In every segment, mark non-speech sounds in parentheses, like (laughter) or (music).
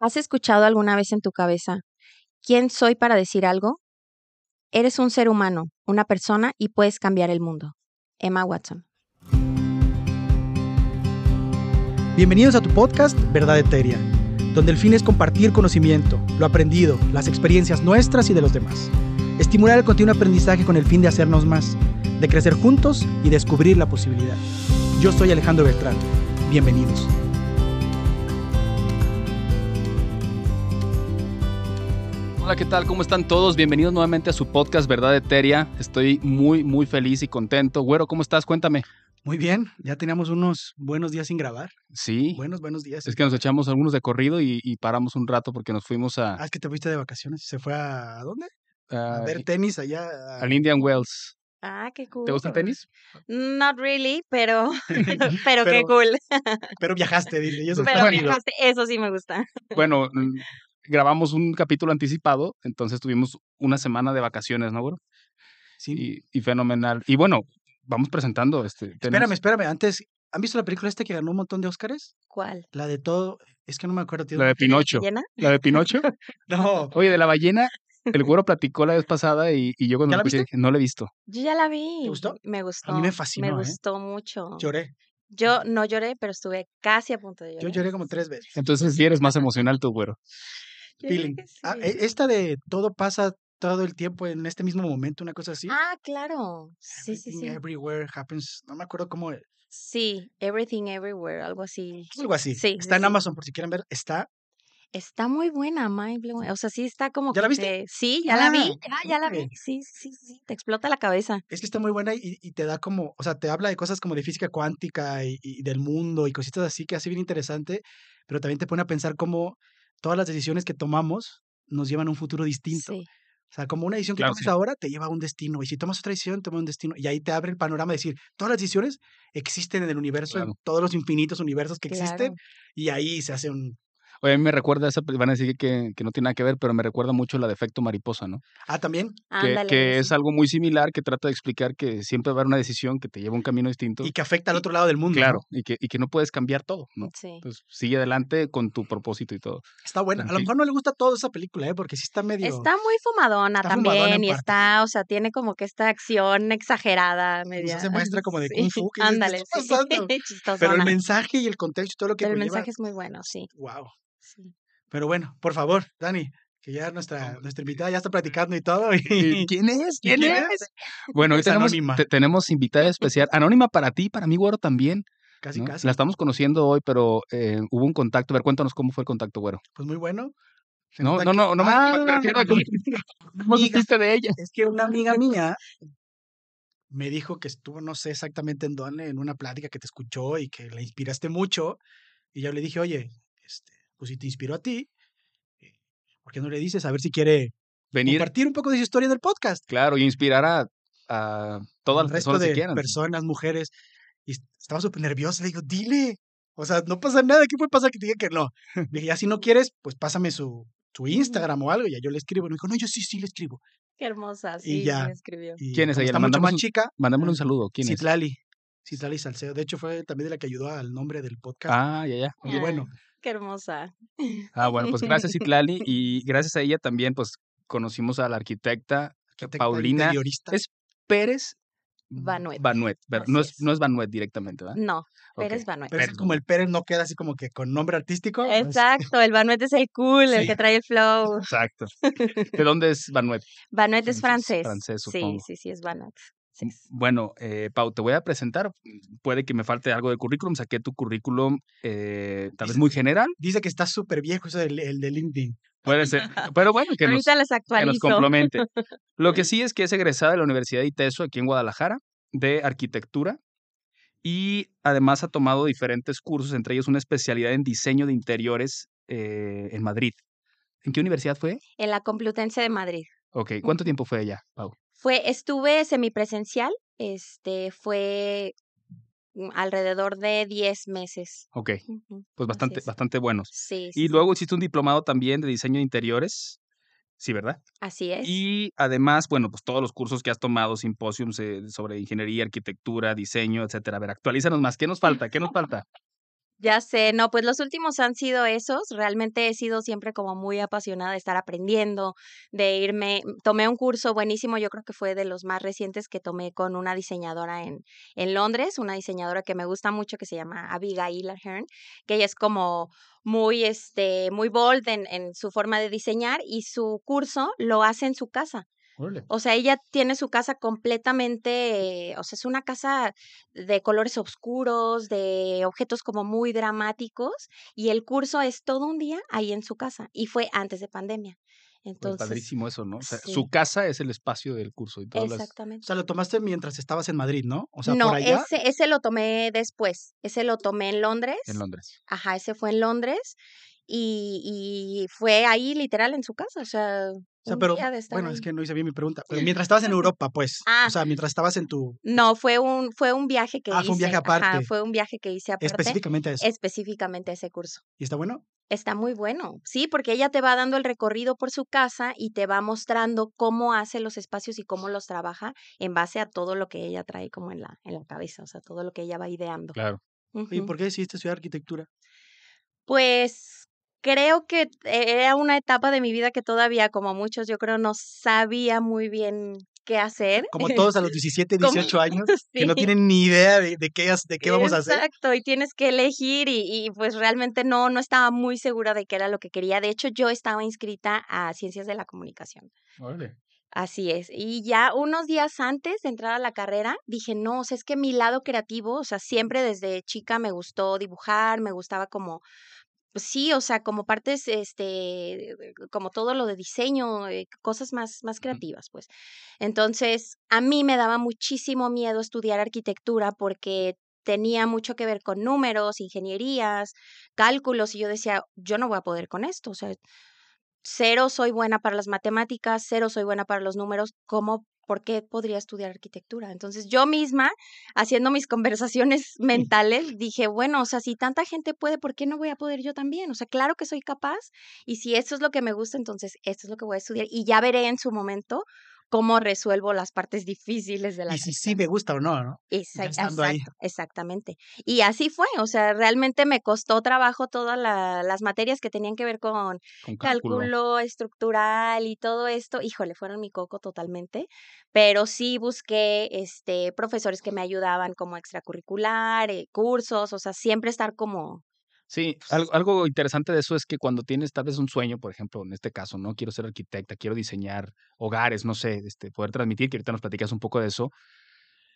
¿Has escuchado alguna vez en tu cabeza, ¿quién soy para decir algo? Eres un ser humano, una persona y puedes cambiar el mundo. Emma Watson. Bienvenidos a tu podcast Verdad Eteria, donde el fin es compartir conocimiento, lo aprendido, las experiencias nuestras y de los demás. Estimular el continuo aprendizaje con el fin de hacernos más, de crecer juntos y descubrir la posibilidad. Yo soy Alejandro Beltrán. Bienvenidos. Hola, ¿qué tal? ¿Cómo están todos? Bienvenidos nuevamente a su podcast Verdad Eteria. Estoy muy, muy feliz y contento. Güero, ¿cómo estás? Cuéntame. Muy bien, ya teníamos unos buenos días sin grabar. Sí. Buenos, buenos días. Es que nos echamos algunos de corrido y, y paramos un rato porque nos fuimos a, Ah, es que te fuiste de vacaciones. ¿Se fue a, ¿a dónde? A a- ver tenis allá. a- al Indian Wells. Ah, qué cool. ¿Te gusta el tenis? Not really, pero, (laughs) (laughs) pero, qué cool. Pero viajaste, dice. Y eso Pero viajaste, eso sí me gusta. Bueno, (laughs) mm, grabamos un capítulo anticipado, entonces tuvimos una semana de vacaciones, ¿no, güero? Sí. Y, y fenomenal. Y bueno, vamos presentando. Este, tenemos- Espérame, espérame. Antes, ¿han visto la película esta que ganó un montón de Óscares? ¿Cuál? La de todo. Es que no me acuerdo. La de Pinocho. ¿Llena? La de Pinocho. No. Oye, de la ballena, el güero platicó la vez pasada y, y yo cuando ¿Ya lo la escuché viste? dije, no la he visto. Yo ya la vi. gustó? Me gustó. me fascinó, ¿eh? Me gustó mucho. Lloré. Yo no lloré, pero estuve casi a punto de llorar. Yo lloré como tres veces. Entonces sí eres más emocional tú, güero. Feeling. Ah, e- esta de todo pasa todo el tiempo en este mismo momento, una cosa así. Ah, claro. Sí, sí, Everything sí. Everywhere happens. No me acuerdo cómo. Sí, Everything Everywhere, algo así. Algo así. Sí, Está sí, en sí. Amazon por si quieren ver. Está. Está muy buena, mind blowing. O sea, sí está como ¿Ya la que viste? te- Sí, ya la vi, Ah, ya, ya la vi. Sí, sí, sí, te explota la cabeza. Es que está muy buena y, y te da como. O sea, te habla de cosas como de física cuántica y, y del mundo y cositas así que hace bien interesante. Pero también te pone a pensar cómo todas las decisiones que tomamos nos llevan a un futuro distinto. Sí. O sea, como una decisión que Claro, tomes sí. ahora te lleva a un destino. Y si tomas otra decisión, toma un destino. Y ahí te abre el panorama de decir, todas las decisiones existen en el universo, en todos los infinitos universos que existen. Y ahí se hace un... Oye, a mí me recuerda esa, van a decir que, que no tiene nada que ver, pero me recuerda mucho la de efecto mariposa, ¿no? Ah, también. Que, Ándale, que es algo muy similar, que trata de explicar que siempre va a haber una decisión que te lleva a un camino distinto. Y que afecta al otro lado del mundo. ¿no? claro, y que, y que no puedes cambiar todo, ¿no? Sí. Entonces sigue adelante con tu propósito y todo. Está buena. En A lo mejor no le gusta todo esa película, ¿eh? Porque sí está medio... Está muy fumadona está también y está, o sea, tiene como que esta acción exagerada, media. hace muestra como de (laughs) sí, Kung Fu. que dices, ¿qué Ándale, sí. (laughs) Pero el mensaje y el contexto y todo lo que el conlleva, mensaje es muy bueno, sí. Wow. Sí. Pero bueno, por favor, Dani, que ya nuestra, nuestra invitada ya está platicando y todo. Y... ¿Y ¿Quién es? ¿Quién es? Bueno, hoy Es tenemos, te- tenemos invitada especial, anónima para ti, para mí, güero, también. Casi, ¿no? casi. La estamos conociendo hoy, pero eh, hubo un contacto. A ver, cuéntanos cómo fue el contacto, güero. Pues muy bueno. No, no, no, no Ah, me refiero a cómo- (laughs) ¿Cómo amiga. supiste de ella? Es que una amiga mía me dijo que estuvo, no sé exactamente en dónde, en una plática que te escuchó y que la inspiraste mucho. Y yo le dije, oye, este, pues si te inspiró a ti, eh, ¿por qué no le dices a ver si quiere Venir, compartir un poco de su historia en el podcast? claro, y inspirar a, a todas las resto personas de que quieran. personas, mujeres. Y est- estaba súper nerviosa. Le digo, dile. O sea, no pasa nada. ¿Qué puede pasar que te diga que no? (laughs) Le dije, ya si no quieres, pues pásame su, su Instagram o algo. Y ya yo le escribo. Y me dijo, no, yo sí, sí le escribo. Qué hermosa, Y sí, sí ya. me escribió. Y ¿Quién es ella? Está mucho más un- chica. Mándame un saludo. ¿Quién es? Citlali. Citlali Salcedo. De hecho, fue también de la que ayudó al nombre del podcast. Ah, ya, ya. Muy bueno. Qué hermosa. Ah, bueno, pues gracias, (laughs) Itlali. Y gracias a ella también, pues conocimos a la arquitecta Arquitecta, Paulina es Pérez. Vanuet. ¿verdad? No es, es. no es Vanuet directamente, ¿verdad? No. Pérez Banuet. Pero es como el Pérez no queda así como que con nombre artístico. pues, Exacto, el Banuet es el cool, Sí. el que trae el flow. Exacto. (laughs) ¿De dónde es Vanuet? Banuet es Francés, francés. francés, sí, supongo. sí, sí, es Banuet. Sí. Bueno, eh, Pau, te voy a presentar. Puede que me falte algo de currículum. Saqué tu currículum, eh, tal vez muy general. Dice que está súper viejo eso del el de LinkedIn. Puede ser. (laughs) Pero bueno, que nos, que nos complemente. Lo que (laughs) sí es que es egresada de la Universidad de ITESO aquí en Guadalajara, de arquitectura. Y además ha tomado diferentes cursos, entre ellos una especialidad en diseño de interiores eh, en Madrid. ¿En qué universidad fue? En la Complutense de Madrid. Ok, ¿cuánto tiempo fue ella, Pau? Fue, estuve semipresencial, este, fue mm, alrededor de 10 meses. Ok, pues bastante, bastante buenos. Sí, sí, Y sí, luego hiciste un diplomado también de diseño de interiores. Sí, ¿verdad? así es. Y además, bueno, pues todos los cursos que has tomado, simposiums eh, sobre ingeniería, arquitectura, diseño, etcétera. A ver, actualízanos más. ¿Qué nos falta? ¿Qué nos falta? Ya sé, no, pues los últimos han sido esos. Realmente he sido siempre como muy apasionada de estar aprendiendo, de irme. Tomé un curso buenísimo, yo creo que fue de los más recientes que tomé con una diseñadora en, en Londres, una diseñadora que me gusta mucho que se llama Abigail Ahern, que ella es como muy, este, muy bold en, en su forma de diseñar y su curso lo hace en su casa. O sea, ella tiene su casa completamente, o sea, es una casa de colores oscuros, de objetos como muy dramáticos, y el curso es todo un día ahí en su casa, y fue antes de pandemia. Pues Entonces, padrísimo eso, ¿no? O sea, sí. su casa es el espacio del curso y todas las... O exactamente. sea, lo tomaste mientras estabas en Madrid, ¿no? O sea, no, por allá. ese, ese lo tomé después, ese lo tomé en Londres. en Londres. Ajá, ese fue en Londres. Y, y fue ahí literal en su casa, o sea, O sea, pero bueno, ahí. es que no hice bien mi pregunta. Pero mientras estabas en Europa, pues. Ah. O sea, mientras estabas en tu. No, fue un, fue un viaje que Ah, hice. fue un viaje Ajá, aparte. fue un viaje que hice aparte. Específicamente a eso. específicamente ese curso. ¿Y está bueno? Está muy bueno, sí, porque ella te va dando el recorrido por su casa y te va mostrando cómo hace los espacios y cómo los trabaja en base a todo lo que ella trae como en la, en la cabeza, o sea, todo lo que ella va ideando. Claro. ¿Y por qué decidiste estudiar arquitectura? Pues creo que era una etapa de mi vida que todavía, como muchos, yo creo, no sabía muy bien qué hacer. Como (laughs) todos a los 17, Como- 18 años, (laughs) que no tienen ni idea de, de qué, has- de qué vamos a hacer. Exacto, y tienes que elegir y, y, pues realmente no, no estaba muy segura de qué era lo que quería. De hecho, yo estaba inscrita a Ciencias de la Comunicación. Órale. Así es. Y ya unos días antes de entrar a la carrera, dije, no, o sea, es que mi lado creativo, o sea, siempre desde chica me gustó dibujar, me gustaba como, sí, o sea, como partes, este, como todo lo de diseño, eh, cosas más, más creativas, pues. Entonces, a mí me daba muchísimo miedo estudiar arquitectura porque tenía mucho que ver con números, ingenierías, cálculos, y yo decía, yo no voy a poder con esto, o sea, cero soy buena para las matemáticas, cero soy buena para los números, ¿cómo, por qué podría estudiar arquitectura? Entonces yo misma, haciendo mis (laughs) conversaciones mentales, dije, bueno, o sea, si tanta gente puede, ¿por qué no voy a poder yo también? O sea, claro que soy capaz y si esto es lo que me gusta, entonces esto es lo que voy a estudiar y ya veré en su momento cómo resuelvo las partes difíciles de la Y si sí me gusta o no, ¿no? Exact- estando ahí. exactamente. Y así fue, o sea, realmente me costó trabajo todas la- las materias que tenían que ver con Con cálculo. cálculo estructural y todo esto, híjole, fueron mi coco totalmente, pero sí busqué este profesores que me ayudaban como extracurricular, eh, cursos, o sea, siempre estar como Sí, algo, algo interesante de eso es que cuando tienes tal vez un sueño, por ejemplo, en este caso, ¿no? Quiero ser arquitecta, quiero diseñar hogares, no sé, este, poder transmitir, que ahorita nos platicas un poco de eso.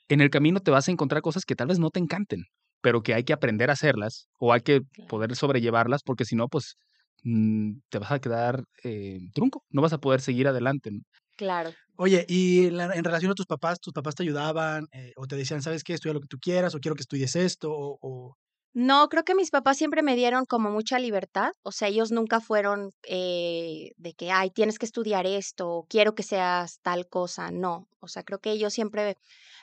En el camino te vas a encontrar cosas que tal vez no te encanten, pero que hay que aprender a hacerlas o hay que poder sobrellevarlas, porque si no, pues mm, te vas a quedar eh, trunco, no vas a poder seguir adelante. ¿no? claro. Oye, y la- en relación a tus papás, ¿tus papás te ayudaban eh, o te decían, sabes qué, estudia lo que tú quieras o quiero que estudies esto o, o- No, creo que mis papás siempre me dieron como mucha libertad, o sea, ellos nunca fueron eh, de que, ay, tienes que estudiar esto, quiero que seas tal cosa, no, o sea, creo que ellos siempre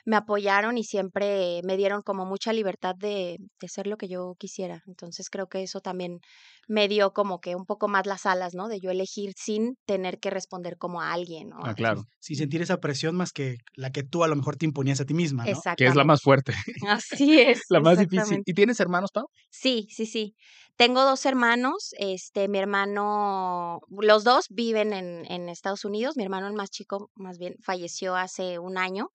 me apoyaron y siempre me dieron como mucha libertad de, de ser lo que yo quisiera, entonces creo que eso también me dio como que un poco más las alas, ¿no? De yo elegir sin tener que responder como a alguien, ¿no? Ah, claro, sin sentir esa presión más que la que tú a lo mejor te imponías a ti misma, ¿no? Que es la más fuerte, (laughs) Así es. la más difícil. ¿Y tienes hermanos, Pau? Sí, sí, sí. Tengo dos hermanos, este, mi hermano, los dos viven en, en Estados Unidos, mi hermano el más chico, más bien, falleció hace un año,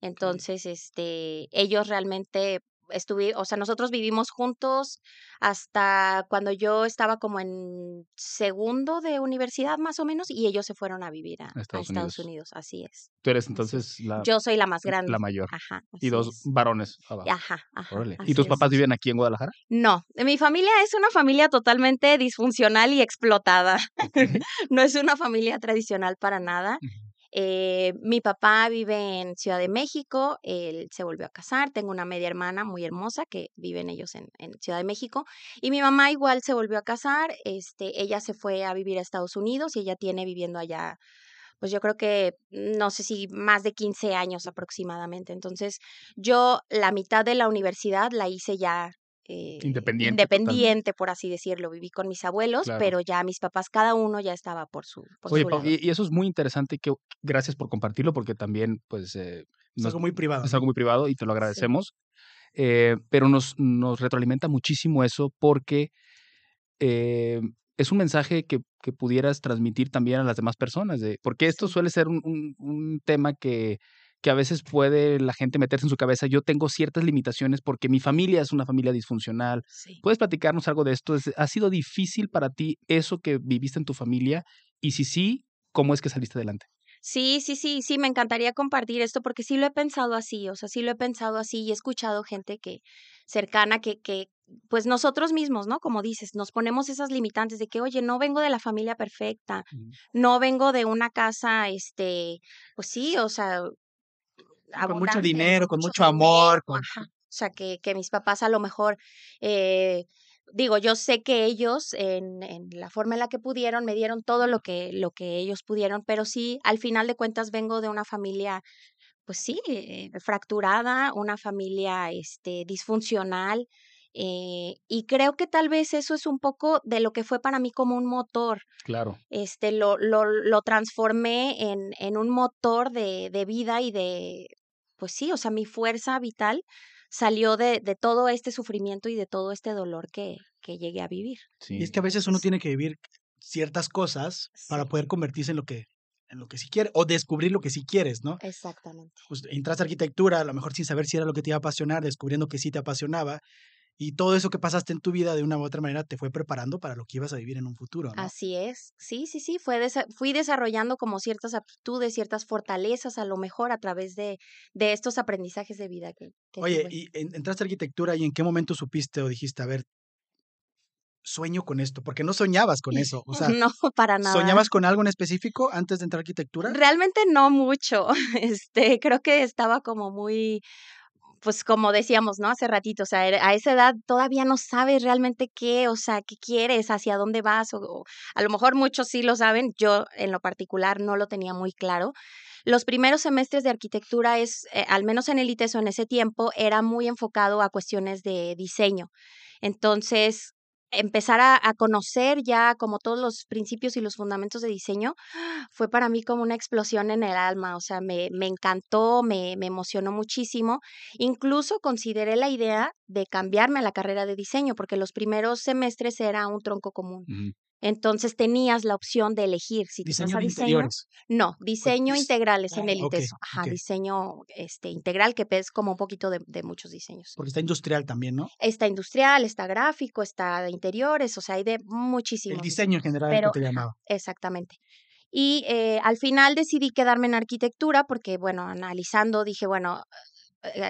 entonces, este, ellos realmente estuve, o sea, nosotros vivimos juntos hasta cuando yo estaba como en segundo de universidad más o menos, y ellos se fueron a vivir a, a Estados Unidos. Unidos. así es. Tú eres entonces la, Yo soy la más grande. la mayor Ajá. y dos es. varones abajo. Ajá, ¿Y tus es. papás viven aquí en Guadalajara? No, mi familia es una familia totalmente disfuncional y explotada. (laughs) no es una familia tradicional para nada. Eh, mi papá vive en Ciudad de México, él se volvió a casar, tengo una media hermana muy hermosa que viven ellos en, en Ciudad de México y mi mamá igual se volvió a casar, este, ella se fue a vivir a Estados Unidos y ella tiene viviendo allá, pues yo creo que no sé si más de 15 años aproximadamente. Entonces yo la mitad de la universidad la hice ya eh, Independiente independiente, por así decirlo. Viví con mis abuelos, Claro. pero ya mis papás, cada uno ya estaba por su, por Oye, su Pau, lado. y, y eso es muy interesante y que gracias por compartirlo porque también, pues, eh, Es nos- algo muy privado. es algo muy privado y te lo agradecemos. eh, pero nos, nos retroalimenta muchísimo eso porque es un mensaje que, que, pudieras transmitir también a las demás personas, de, porque esto suele ser un, un, un tema que que a veces puede la gente meterse en su cabeza, yo tengo ciertas limitaciones porque mi familia es una familia disfuncional. Sí. ¿Puedes platicarnos algo de esto? ¿Ha sido difícil para ti eso que viviste en tu familia? Y si sí, ¿cómo es que saliste adelante? Sí, sí, sí, sí, me encantaría compartir esto porque sí lo he pensado así, o sea, sí lo he pensado así y he escuchado gente que cercana que, que pues nosotros mismos, ¿no? Como dices, nos ponemos esas limitantes de que, oye, no vengo de la familia perfecta, no vengo de una casa, este, pues sí, o sea, con mucho dinero, con mucho, mucho amor. Con... Ajá. O sea, que, que mis papás a lo mejor, eh, digo, yo sé que ellos, en, en, la forma en la que pudieron, me dieron todo lo que, lo que ellos pudieron, pero sí, al final de cuentas vengo de una familia, pues sí, eh, fracturada, una familia este, disfuncional. Eh, y creo que tal vez eso es un poco de lo que fue para mí como un motor. Claro. Este, lo, lo, lo transformé en, en un motor de, de vida y de, pues sí, o sea, mi fuerza vital salió de, de todo este sufrimiento y de todo este dolor que, que llegué a vivir. Sí. Y es que a veces uno tiene que vivir ciertas cosas sí. para poder convertirse en lo que en lo que sí quiere o descubrir lo que sí quieres, ¿no? Exactamente. Pues entraste a arquitectura, a lo mejor sin saber si era lo que te iba a apasionar, descubriendo que sí te apasionaba y todo eso que pasaste en tu vida de una u otra manera te fue preparando para lo que ibas a vivir en un futuro. ¿no? Así es, sí, sí, sí, fue desa fui desarrollando como ciertas aptitudes, ciertas fortalezas a lo mejor a través de, de estos aprendizajes de vida que... que Oye, tuve. y entraste a arquitectura y en qué momento supiste o dijiste, a ver, sueño con esto, porque no soñabas con eso, o (laughs) sea, no, para nada. ¿Soñabas con algo en específico antes de entrar a arquitectura? Realmente no mucho, (laughs) este, creo que estaba como muy, pues como decíamos, ¿no? Hace ratito, o sea, a esa edad todavía no sabes realmente qué, o sea, qué quieres, hacia dónde vas, o, o, a lo mejor muchos sí lo saben, yo en lo particular no lo tenía muy claro. Los primeros semestres de arquitectura es, eh, al menos en el ITESO en ese tiempo, era muy enfocado a cuestiones de diseño. Entonces, empezar a, a, conocer ya como todos los principios y los fundamentos de diseño fue para mí como una explosión en el alma, o sea, me, me encantó, me, me, emocionó muchísimo. Incluso consideré la idea de cambiarme a la carrera de diseño, porque los primeros semestres era un tronco común. Entonces tenías la opción de elegir si te vas a diseño. No, diseño pues, integral es en el okay, ITESO. Ajá, okay. diseño este, integral que es como un poquito de, de, muchos diseños. Porque está industrial también, ¿no? Está industrial, está gráfico, está de interiores, o sea, hay de muchísimos. El diseño en general pero, que te llamaba. Exactamente. Y eh, al final decidí quedarme en arquitectura porque, bueno, analizando dije, bueno,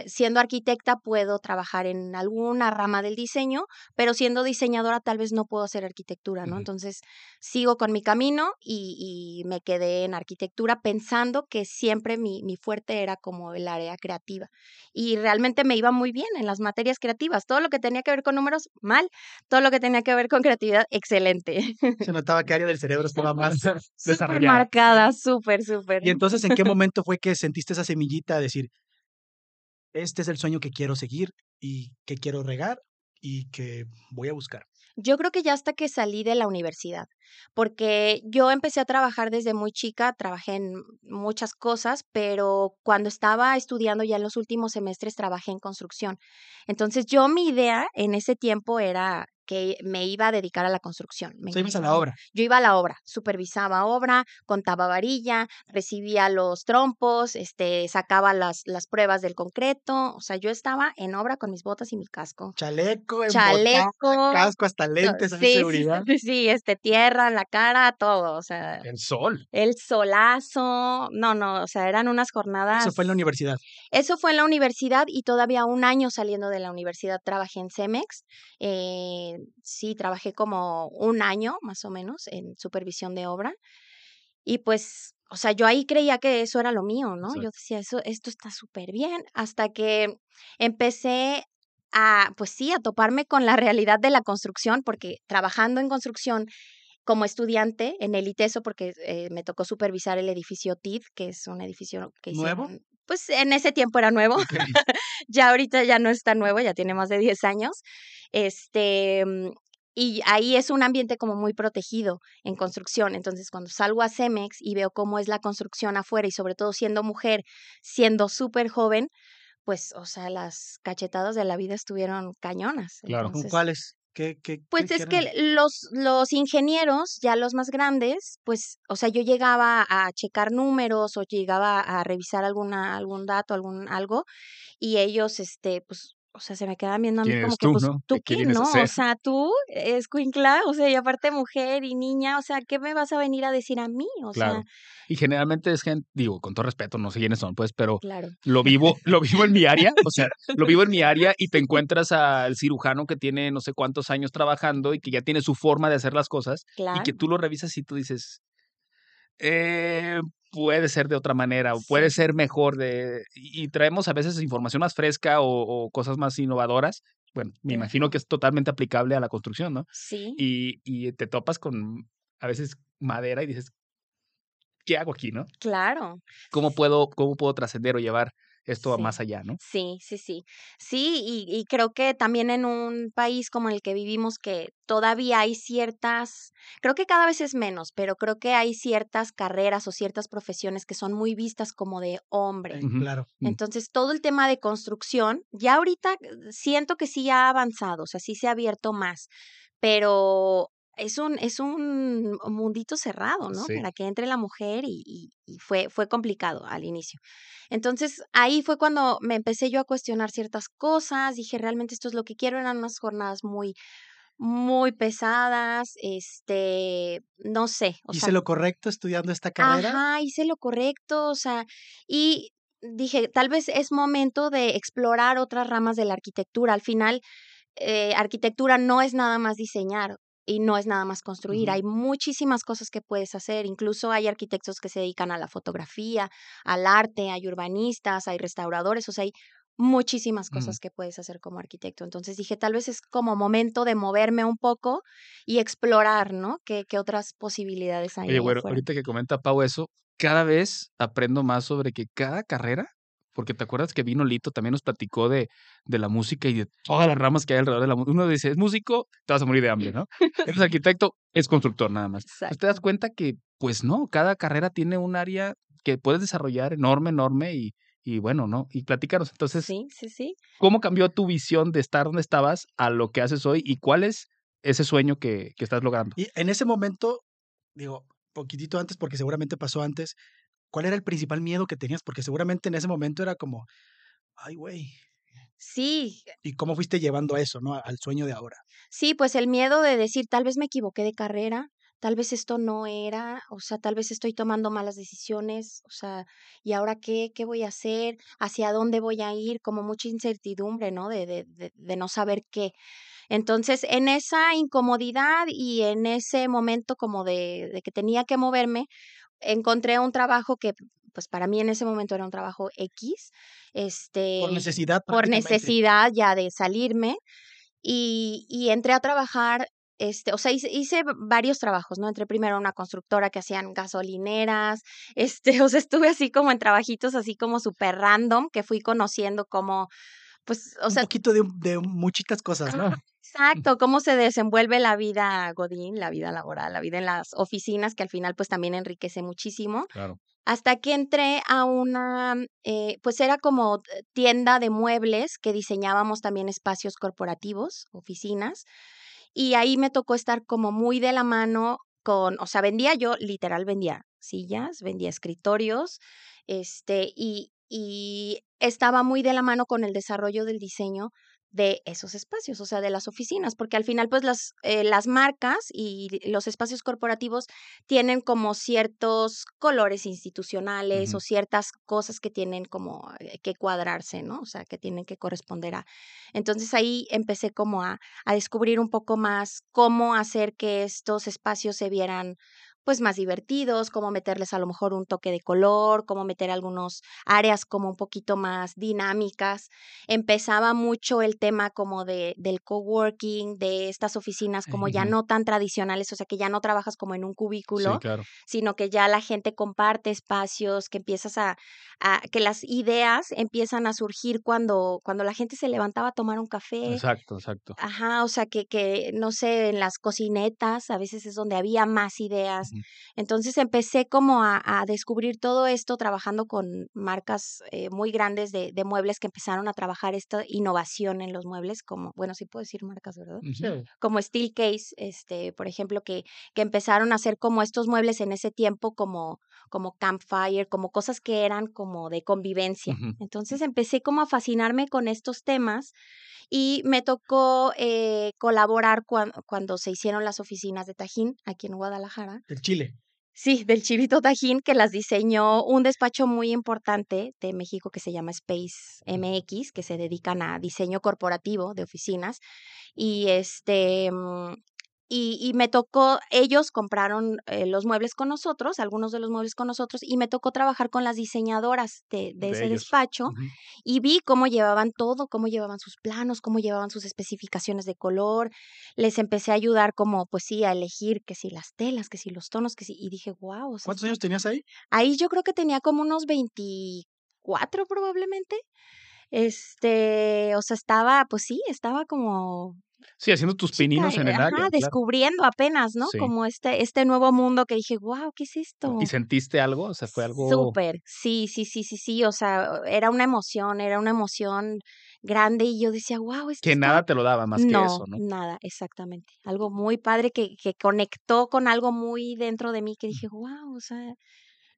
siendo arquitecta puedo trabajar en alguna rama del diseño, pero siendo diseñadora tal vez no puedo hacer arquitectura, ¿no? Uh -huh. Entonces sigo con mi camino y, y, me quedé en arquitectura pensando que siempre mi, mi, fuerte era como el área creativa. Y realmente me iba muy bien en las materias creativas. Todo lo que tenía que ver con números, mal. Todo lo que tenía que ver con creatividad, excelente. Se notaba que área del cerebro (laughs) estaba más desarrollada. marcada, súper, súper. Y entonces, ¿en qué momento fue que sentiste esa semillita de decir, este es el sueño que quiero seguir y que quiero regar y que voy a buscar? Yo creo que ya hasta que salí de la universidad, porque yo empecé a trabajar desde muy chica, trabajé en muchas cosas, pero cuando estaba estudiando ya en los últimos semestres trabajé en construcción. Entonces yo mi idea en ese tiempo era que me iba a dedicar a la construcción. Me ibas a la obra. Yo iba a la obra, supervisaba obra, contaba varilla, recibía los trompos, este, sacaba las, las pruebas del concreto, o sea, yo estaba en obra con mis botas y mi casco. Chaleco, chaleco, botas, casco, hasta lentes, sí, seguridad. Sí, sí, este, tierra en la cara, todo, o sea. El sol. El solazo, no, no, o sea, eran unas jornadas. Eso fue en la universidad. Eso fue en la universidad y todavía un año saliendo de la universidad trabajé en Cemex. Eh, sí, trabajé como un año más o menos en supervisión de obra. Y pues, o sea, yo ahí creía que eso era lo mío, ¿no? Exacto. Yo decía, eso, esto está súper bien, hasta que empecé a, pues sí, a toparme con la realidad de la construcción, porque trabajando en construcción como estudiante en el ITESO, porque eh, me tocó supervisar el edificio TID, que es un edificio que ¿Nuevo? Hicieron, pues en ese tiempo era nuevo, okay. (laughs) ya ahorita ya no está nuevo, ya tiene más de 10 años. Este, y ahí es un ambiente como muy protegido en construcción. Entonces, cuando salgo a Cemex y veo cómo es la construcción afuera y sobre todo siendo mujer, siendo súper joven, pues, o sea, las cachetadas de la vida estuvieron cañonas. Claro. ¿Con Entonces, cuáles? ¿Qué, qué, Pues qué- es que los, los ingenieros, ya los más grandes, pues, o sea, yo llegaba a checar números o llegaba a revisar alguna, algún dato, algún algo, y ellos, este, pues, o sea, se me quedaban viendo a mí ¿Quién como que, tú, pues, no? ¿tú ¿Qué- no? O sea, tú, escuincla, o sea, y aparte mujer y niña, o sea, ¿qué me vas a venir a decir a mí? O Claro. sea, Y generalmente es gente, digo, con todo respeto, no sé quiénes son, pues, pero claro. lo vivo, (laughs) lo vivo en mi área, o sea, (laughs) lo vivo en mi área y te encuentras al cirujano que tiene no sé cuántos años trabajando y que ya tiene su forma de hacer las cosas y Claro. que tú lo revisas y tú dices, eh, puede ser de otra manera o puede ser mejor de y traemos a veces información más fresca o, o cosas más innovadoras. Bueno, me imagino que es totalmente aplicable a la construcción, ¿no? Sí. Y, y te topas con a veces madera y dices, ¿qué hago aquí, no? Claro. ¿Cómo puedo, cómo puedo trascender o llevar esto a Sí. más allá, no? Sí, sí, sí. Sí, y, y creo que también en un país como el que vivimos, que todavía hay ciertas, creo que cada vez es menos, pero creo que hay ciertas carreras o ciertas profesiones que son muy vistas como de hombre. Claro. Mm. Entonces, todo el tema de construcción, ya ahorita eh, siento que sí ha avanzado, o sea, sí se ha abierto más, pero es un, es un mundito cerrado, ¿no? Sí. Para que entre la mujer y, y- y fue, fue complicado al inicio. Entonces, ahí fue cuando me empecé yo a cuestionar ciertas cosas, dije, realmente esto es lo que quiero, eran unas jornadas muy, muy pesadas, este, no sé, o sea, ¿Hice lo correcto estudiando esta carrera? Ajá, hice lo correcto, o sea, y dije, tal vez es momento de explorar otras ramas de la arquitectura. Al final, eh, arquitectura no es nada más diseñar y no es nada más construir. Hay muchísimas cosas que puedes hacer. Incluso hay arquitectos que se dedican a la fotografía, al arte, hay urbanistas, hay restauradores, o sea, hay muchísimas cosas que puedes hacer como arquitecto. Entonces dije, tal vez es como momento de moverme un poco y explorar, ¿no? ¿Qué, qué otras posibilidades hay? Oye, bueno, afuera? ahorita que comenta Pau eso, cada vez aprendo más sobre que cada carrera, porque te acuerdas que vino Lito, también nos platicó de, de la música y de todas las ramas que hay alrededor de la música. Uno dice, es músico, te vas a morir de hambre, ¿no? (laughs) Eres arquitecto, es constructor nada más. Pues te das cuenta que, pues no, cada carrera tiene un área que puedes desarrollar enorme, enorme y, y bueno, ¿no? Y platícanos entonces, Sí, sí, sí. ¿cómo cambió tu visión de estar donde estabas a lo que haces hoy y cuál es ese sueño que, que estás logrando? Y en ese momento, digo, poquitito antes, porque seguramente pasó antes, ¿cuál era el principal miedo que tenías? Porque seguramente en ese momento era como, ay, güey. Sí, ¿Y cómo fuiste llevando a eso, no? Al sueño de ahora. sí, pues el miedo de decir, tal vez me equivoqué de carrera, tal vez esto no era, o sea, tal vez estoy tomando malas decisiones, o sea, ¿y ahora qué? ¿Qué voy a hacer? ¿Hacia dónde voy a ir? Como mucha incertidumbre, ¿no? De, de, de, de no saber qué. Entonces, en esa incomodidad y en ese momento como de, de que tenía que moverme, encontré un trabajo que, pues para mí en ese momento era un trabajo X, este, Por necesidad. por necesidad ya de salirme y, y entré a trabajar, este, o sea, hice, hice varios trabajos, ¿no? Entré primero a una constructora que hacían gasolineras, (laughs) este, o sea, estuve así como en trabajitos así como súper random, que fui conociendo como, pues, o un sea, poquito de, de muchitas cosas, ¿no? Exacto, cómo se desenvuelve la vida Godín, la vida laboral, la vida en las oficinas, que al final pues también enriquece muchísimo. Claro. Hasta que entré a una, eh, pues era como tienda de muebles que diseñábamos también espacios corporativos, oficinas, y ahí me tocó estar como muy de la mano con, o sea, vendía yo, literal vendía sillas, vendía escritorios, este, y, y estaba muy de la mano con el desarrollo del diseño de esos espacios, o sea, de las oficinas, porque al final, pues las, eh, las marcas y los espacios corporativos tienen como ciertos colores institucionales o ciertas cosas que tienen como eh, que cuadrarse, ¿no? O sea, que tienen que corresponder a. Entonces ahí empecé como a, a descubrir un poco más cómo hacer que estos espacios se vieran pues más divertidos, cómo meterles a lo mejor un toque de color, cómo meter algunos áreas como un poquito más dinámicas. Empezaba mucho el tema como de del coworking, de estas oficinas como ya no tan tradicionales, o sea, que ya no trabajas como en un Sí, cubículo, claro. sino que ya la gente comparte espacios, que empiezas a, a que las ideas empiezan a surgir cuando cuando la gente se levantaba a tomar un café, Exacto, exacto. Ajá, o sea, que que, no sé, en las cocinetas a veces es donde había más ideas, Entonces empecé como a, a descubrir todo esto trabajando con marcas eh, muy grandes de, de muebles que empezaron a trabajar esta innovación en los muebles, como, bueno, sí puedo decir marcas, ¿verdad? Ujú. como Steelcase, este, por ejemplo, que, que empezaron a hacer como estos muebles en ese tiempo, como, como campfire, como cosas que eran como de convivencia. Entonces empecé como a fascinarme con estos temas y me tocó eh, colaborar cuan- cuando se hicieron las oficinas de Tajín aquí en Guadalajara. El Chile. Sí, del Chivito Tajín, que las diseñó un despacho muy importante de México que se llama Space MX, que se dedican a diseño corporativo de oficinas. Y este. Y, y me tocó, ellos compraron eh, los muebles con nosotros, algunos de los muebles con nosotros, y me tocó trabajar con las diseñadoras de, de De ese ellos. despacho y vi cómo llevaban todo, cómo llevaban sus planos, cómo llevaban sus especificaciones de color. Les empecé a ayudar como, pues sí, a elegir que si las telas, que si los tonos, que si, y dije, wow, o sea, ¿Cuántos años tenías ahí? ahí yo creo que tenía como unos 24 probablemente. Este, o sea, estaba, pues sí, estaba como Sí, haciendo tus chica, pininos en el ajá, área. claro. descubriendo apenas, ¿no? Sí. Como este, este nuevo mundo que dije, wow, ¿qué es esto? ¿Y sentiste algo? O sea, fue algo. Súper, sí, sí, sí, sí, sí, o sea, era una emoción, era una emoción grande y yo decía, wow, esto Que está... nada te lo daba más que eso, ¿no? nada, exactamente. Algo muy padre que, que conectó con algo muy dentro de mí que dije, wow, o sea,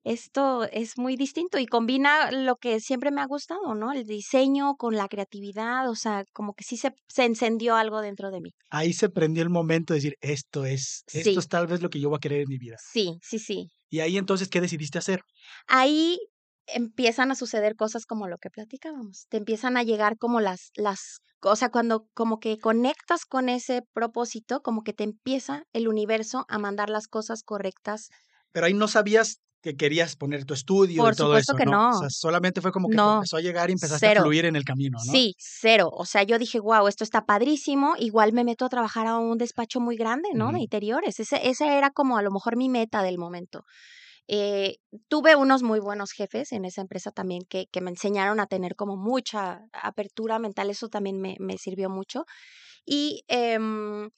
esto es muy distinto y combina lo que siempre me ha gustado, ¿no? El diseño con la creatividad, o sea, como que sí se, se encendió algo dentro de mí. Ahí se prendió el momento de decir, esto es, Sí. esto es tal vez lo que yo voy a querer en mi vida. Sí, sí, sí. Y ahí entonces, ¿qué decidiste hacer? ahí empiezan a suceder cosas como lo que platicábamos. Te empiezan a llegar como las, las, o sea, cuando como que conectas con ese propósito, como que te empieza el universo a mandar las cosas correctas. Pero ahí no sabías que querías poner tu estudio Por y todo supuesto eso, que ¿no? O no. sea, solamente fue como que No. empezó a llegar y empezaste Cero. a fluir en el camino, ¿no? Sí, cero. O sea, yo dije, wow, esto está padrísimo. Igual me meto a trabajar a un despacho muy grande, ¿no? De interiores. Ese, ese era como a lo mejor mi meta del momento. Eh, tuve unos muy buenos jefes en esa empresa también que, que me enseñaron a tener como mucha apertura mental. Eso también me, me sirvió mucho. Y em,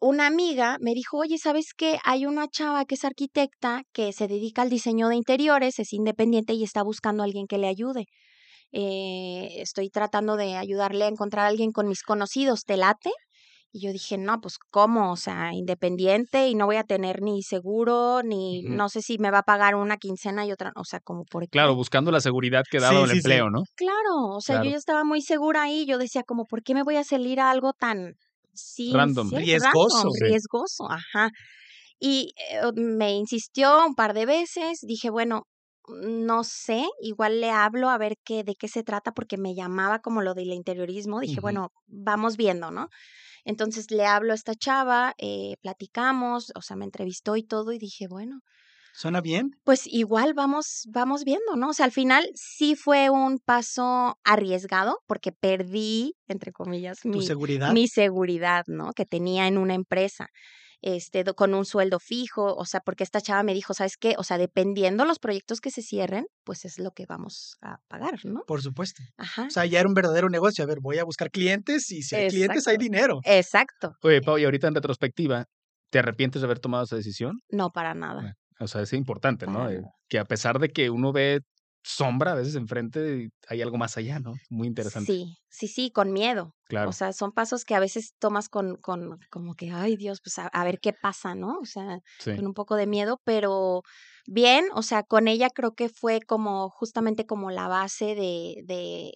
una amiga me dijo, oye, ¿sabes qué? Hay una chava que es arquitecta que se dedica al diseño de interiores, es independiente y está buscando a alguien que le ayude. Eh, estoy tratando de ayudarle a encontrar a alguien con mis conocidos, ¿te late? Y yo dije, no, pues cómo, o sea, independiente y no voy a tener ni seguro, ni no sé si me va a pagar una quincena y otra, o sea, como por qué. Claro, buscando la seguridad que daba Sí, el sí, sí. empleo, ¿no? Claro, o sea, Claro. yo ya estaba muy segura ahí, yo decía como, ¿por qué me voy a salir a algo tan sí, Random. sí, Riesgoso. random, riesgoso, ajá. Y eh, me insistió un par de veces, dije, bueno, no sé, igual le hablo a ver qué, de qué se trata, porque me llamaba como lo del interiorismo, dije, bueno, vamos viendo, ¿no? Entonces le hablo a esta chava, eh, platicamos, o sea, me entrevistó y todo, y dije, bueno, ¿Suena bien? pues igual vamos, vamos viendo, ¿no? O sea, al final sí fue un paso arriesgado porque perdí, entre comillas, ¿Tu mi, seguridad? mi seguridad, ¿no? Que tenía en una empresa, este, con un sueldo fijo, o sea, porque esta chava me dijo, ¿sabes qué? O sea, dependiendo los proyectos que se cierren, pues es lo que vamos a pagar, ¿no? Por supuesto. Ajá. O sea, ya era un verdadero negocio. A ver, voy a buscar clientes y si hay clientes hay dinero. Exacto. Oye, Pau, y ahorita en retrospectiva, ¿te arrepientes de haber tomado esa decisión? No, para nada. O sea, es importante, ¿no? Eh, que a pesar de que uno ve sombra a veces enfrente, hay algo más allá, ¿no? Muy interesante. Sí, sí, sí, con miedo. Claro. O sea, son pasos que a veces tomas con, con como que, ay Dios, pues a, a ver qué pasa, ¿no? O sea, sí. con un poco de miedo, pero bien, o sea, con ella creo que fue como justamente como la base de, de,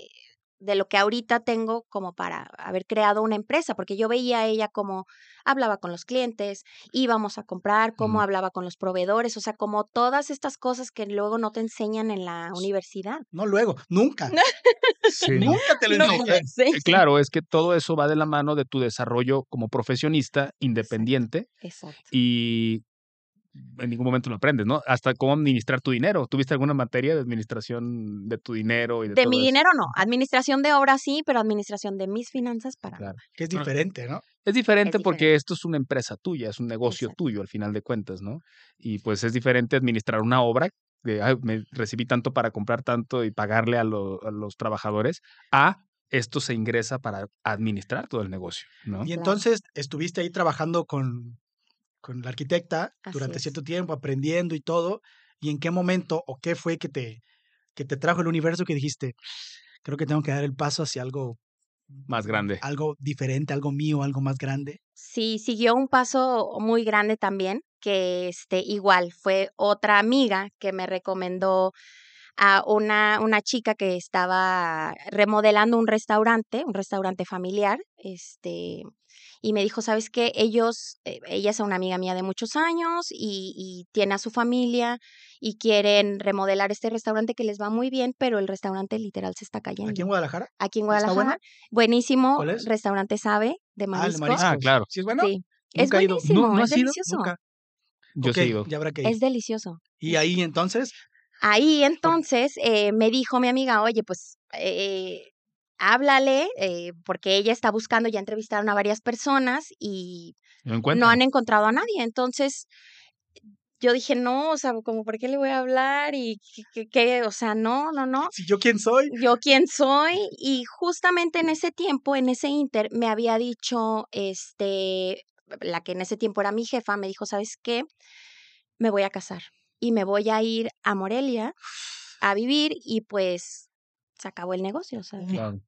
de lo que ahorita tengo como para haber creado una empresa, porque yo veía a ella como hablaba con los clientes, íbamos a comprar, cómo hablaba con los proveedores, o sea, como todas estas cosas que luego no te enseñan en la universidad. No luego, nunca. (laughs) Nunca te lo No, enseñan. sí. Eh, Claro, es que todo eso va de la mano de tu desarrollo como profesionista independiente Exacto. y en ningún momento lo aprendes, ¿no? Hasta cómo administrar tu dinero. ¿Tuviste alguna materia de administración de tu dinero y de, De todo mi eso? dinero no, administración de obra sí, pero administración de mis finanzas para Claro. nada. Que es No. diferente, ¿no? Es diferente Es porque diferente. esto es una empresa tuya, es un negocio Exacto. tuyo al final de cuentas, ¿no? Y pues es diferente administrar una obra de, "Ay, me recibí tanto para comprar tanto y pagarle a, lo- a los trabajadores, a esto se ingresa para administrar todo el negocio, ¿no? Y entonces estuviste ahí trabajando con, con la arquitecta Así durante es. cierto tiempo, aprendiendo y todo. ¿Y en qué momento o qué fue que te, que te trajo el universo que dijiste, creo que tengo que dar el paso hacia algo, Más grande. algo diferente, algo mío, algo más grande? Sí, siguió un paso muy grande también, que este igual fue otra amiga que me recomendó a una, una chica que estaba remodelando un restaurante, un restaurante familiar, este, y me dijo, ¿sabes qué? Ellos, eh, ella es una amiga mía de muchos años y, y tiene a su familia y quieren remodelar este restaurante que les va muy bien, pero el restaurante literal se está cayendo. ¿Aquí en Guadalajara? Aquí en ¿Está Guadalajara. bueno? Buenísimo. ¿Cuál es? Restaurante Sabe de Ah, mariscos. Ah, claro. ¿Sí es bueno? Sí. Es Nunca buenísimo, ¿No- no es delicioso. Nunca. Yo Ok, sí digo. Ya habrá que ir. Es delicioso. Y ahí entonces, Ahí entonces eh, me dijo mi amiga, oye, pues eh, háblale, eh, porque ella está buscando, ya entrevistaron a varias personas y no han encontrado a nadie. Entonces yo dije, no, o sea, como, ¿por qué le voy a hablar? Y qué? o sea, no, no, no. si yo quién soy, Yo quién soy y justamente en ese tiempo, en ese inter, me había dicho, este, la que en ese tiempo era mi jefa, me dijo, ¿sabes qué? Me voy a casar y me voy a ir a Morelia (sighs) a vivir y pues se acabó el negocio, o sea. Claro.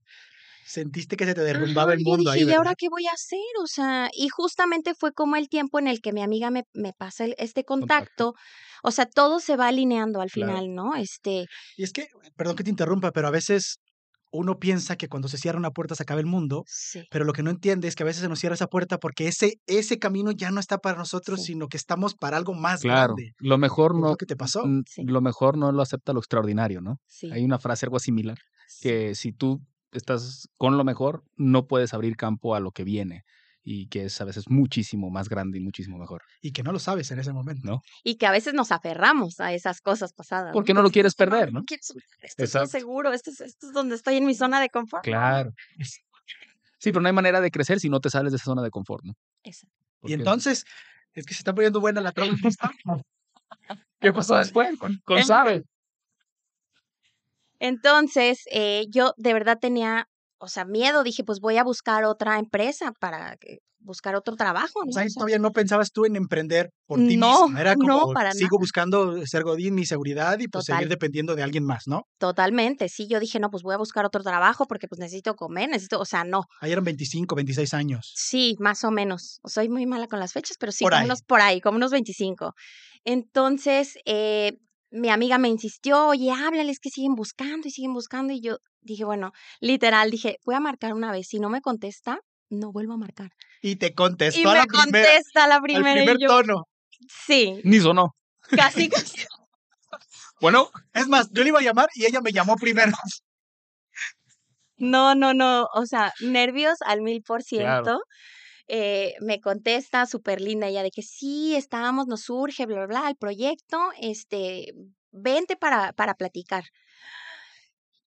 sentiste que se te derrumbaba Ajá, el mundo dije, ahí, ¿y ahora qué voy a hacer? O sea, y justamente fue como el tiempo en el que mi amiga me, me pasa el- este Contacto. contacto. O sea, todo se va alineando al Claro. final, ¿no? Este, Y es que, perdón que te interrumpa, pero a veces uno piensa que cuando se cierra una puerta se acaba el mundo, sí. pero lo que no entiende es que a veces se nos cierra esa puerta porque ese, ese camino ya no está para nosotros, Sí. sino que estamos para algo más Claro. grande. Lo mejor ¿Qué es no. lo que te pasó? Sí. Lo mejor no lo acepta lo extraordinario, ¿no? Hay una frase algo similar. que si tú estás con lo mejor, no puedes abrir campo a lo que viene y que es a veces muchísimo más grande y muchísimo mejor, Y que no lo sabes en ese momento. ¿no? Y que a veces nos aferramos a esas cosas pasadas. Porque no lo quieres "Es perder, ¿no? Esto es Exacto. seguro, esto es, esto es donde estoy en mi zona de confort. Claro. Sí, pero no hay manera de crecer si no te sales de esa zona de confort, ¿no? Eso. Y entonces, es que se está poniendo buena la trama. (laughs) ¿Qué pasó después con, con Sabe? Entonces, eh, yo de verdad tenía, o sea, miedo. Dije, pues voy a buscar otra empresa para buscar otro trabajo, ¿no? O sea, ahí todavía no pensabas tú en emprender por ti No, misma. Era (laughs) no, como, para sigo buscando ser godín, mi seguridad y pues seguir dependiendo de alguien más, ¿no? totalmente. Sí, yo dije, no, pues voy a buscar otro trabajo porque pues necesito comer, necesito, o sea, no. Ahí eran 25, 26 años. Sí, más o menos. Soy muy mala con las fechas, pero sí, Por como ahí. unos por ahí, como unos 25. Entonces, eh, mi amiga me insistió, oye, háblales que siguen buscando y siguen buscando. Y yo dije, bueno, literal, dije, voy a marcar una vez. Si no me contesta, no vuelvo a marcar. Y te contestó y a me la primera, contesta la al primera. primer y yo, tono. sí, Ni sonó. casi, casi. (laughs) Bueno, Es más, yo le iba a llamar y ella me llamó primero. (laughs) No, no, no. O sea, nervios al mil por ciento. Eh, me contesta súper linda ella de que sí, estábamos, nos surge, bla, bla, bla, el proyecto, este, vente para, para platicar.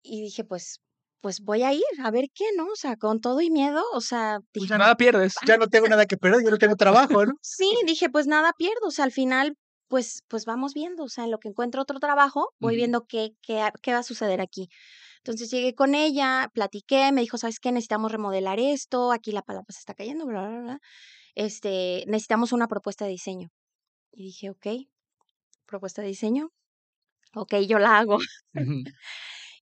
Y dije, pues, pues voy a ir, a ver qué, ¿no? O sea, con todo y miedo, o sea, Pues ya nada pierdes. Ya no tengo nada que perder, yo no tengo trabajo, ¿no? sí, dije, pues nada pierdo, o sea, al final, pues, pues vamos viendo, o sea, en lo que encuentro otro trabajo, voy viendo qué, qué, qué va a suceder aquí. Entonces llegué con ella, platiqué, me dijo, ¿sabes qué? Necesitamos remodelar esto, aquí la palabra se está cayendo, bla, bla, bla. Este, necesitamos una propuesta de diseño. Y dije, ok, propuesta de diseño. Ok, yo la hago. Ujú.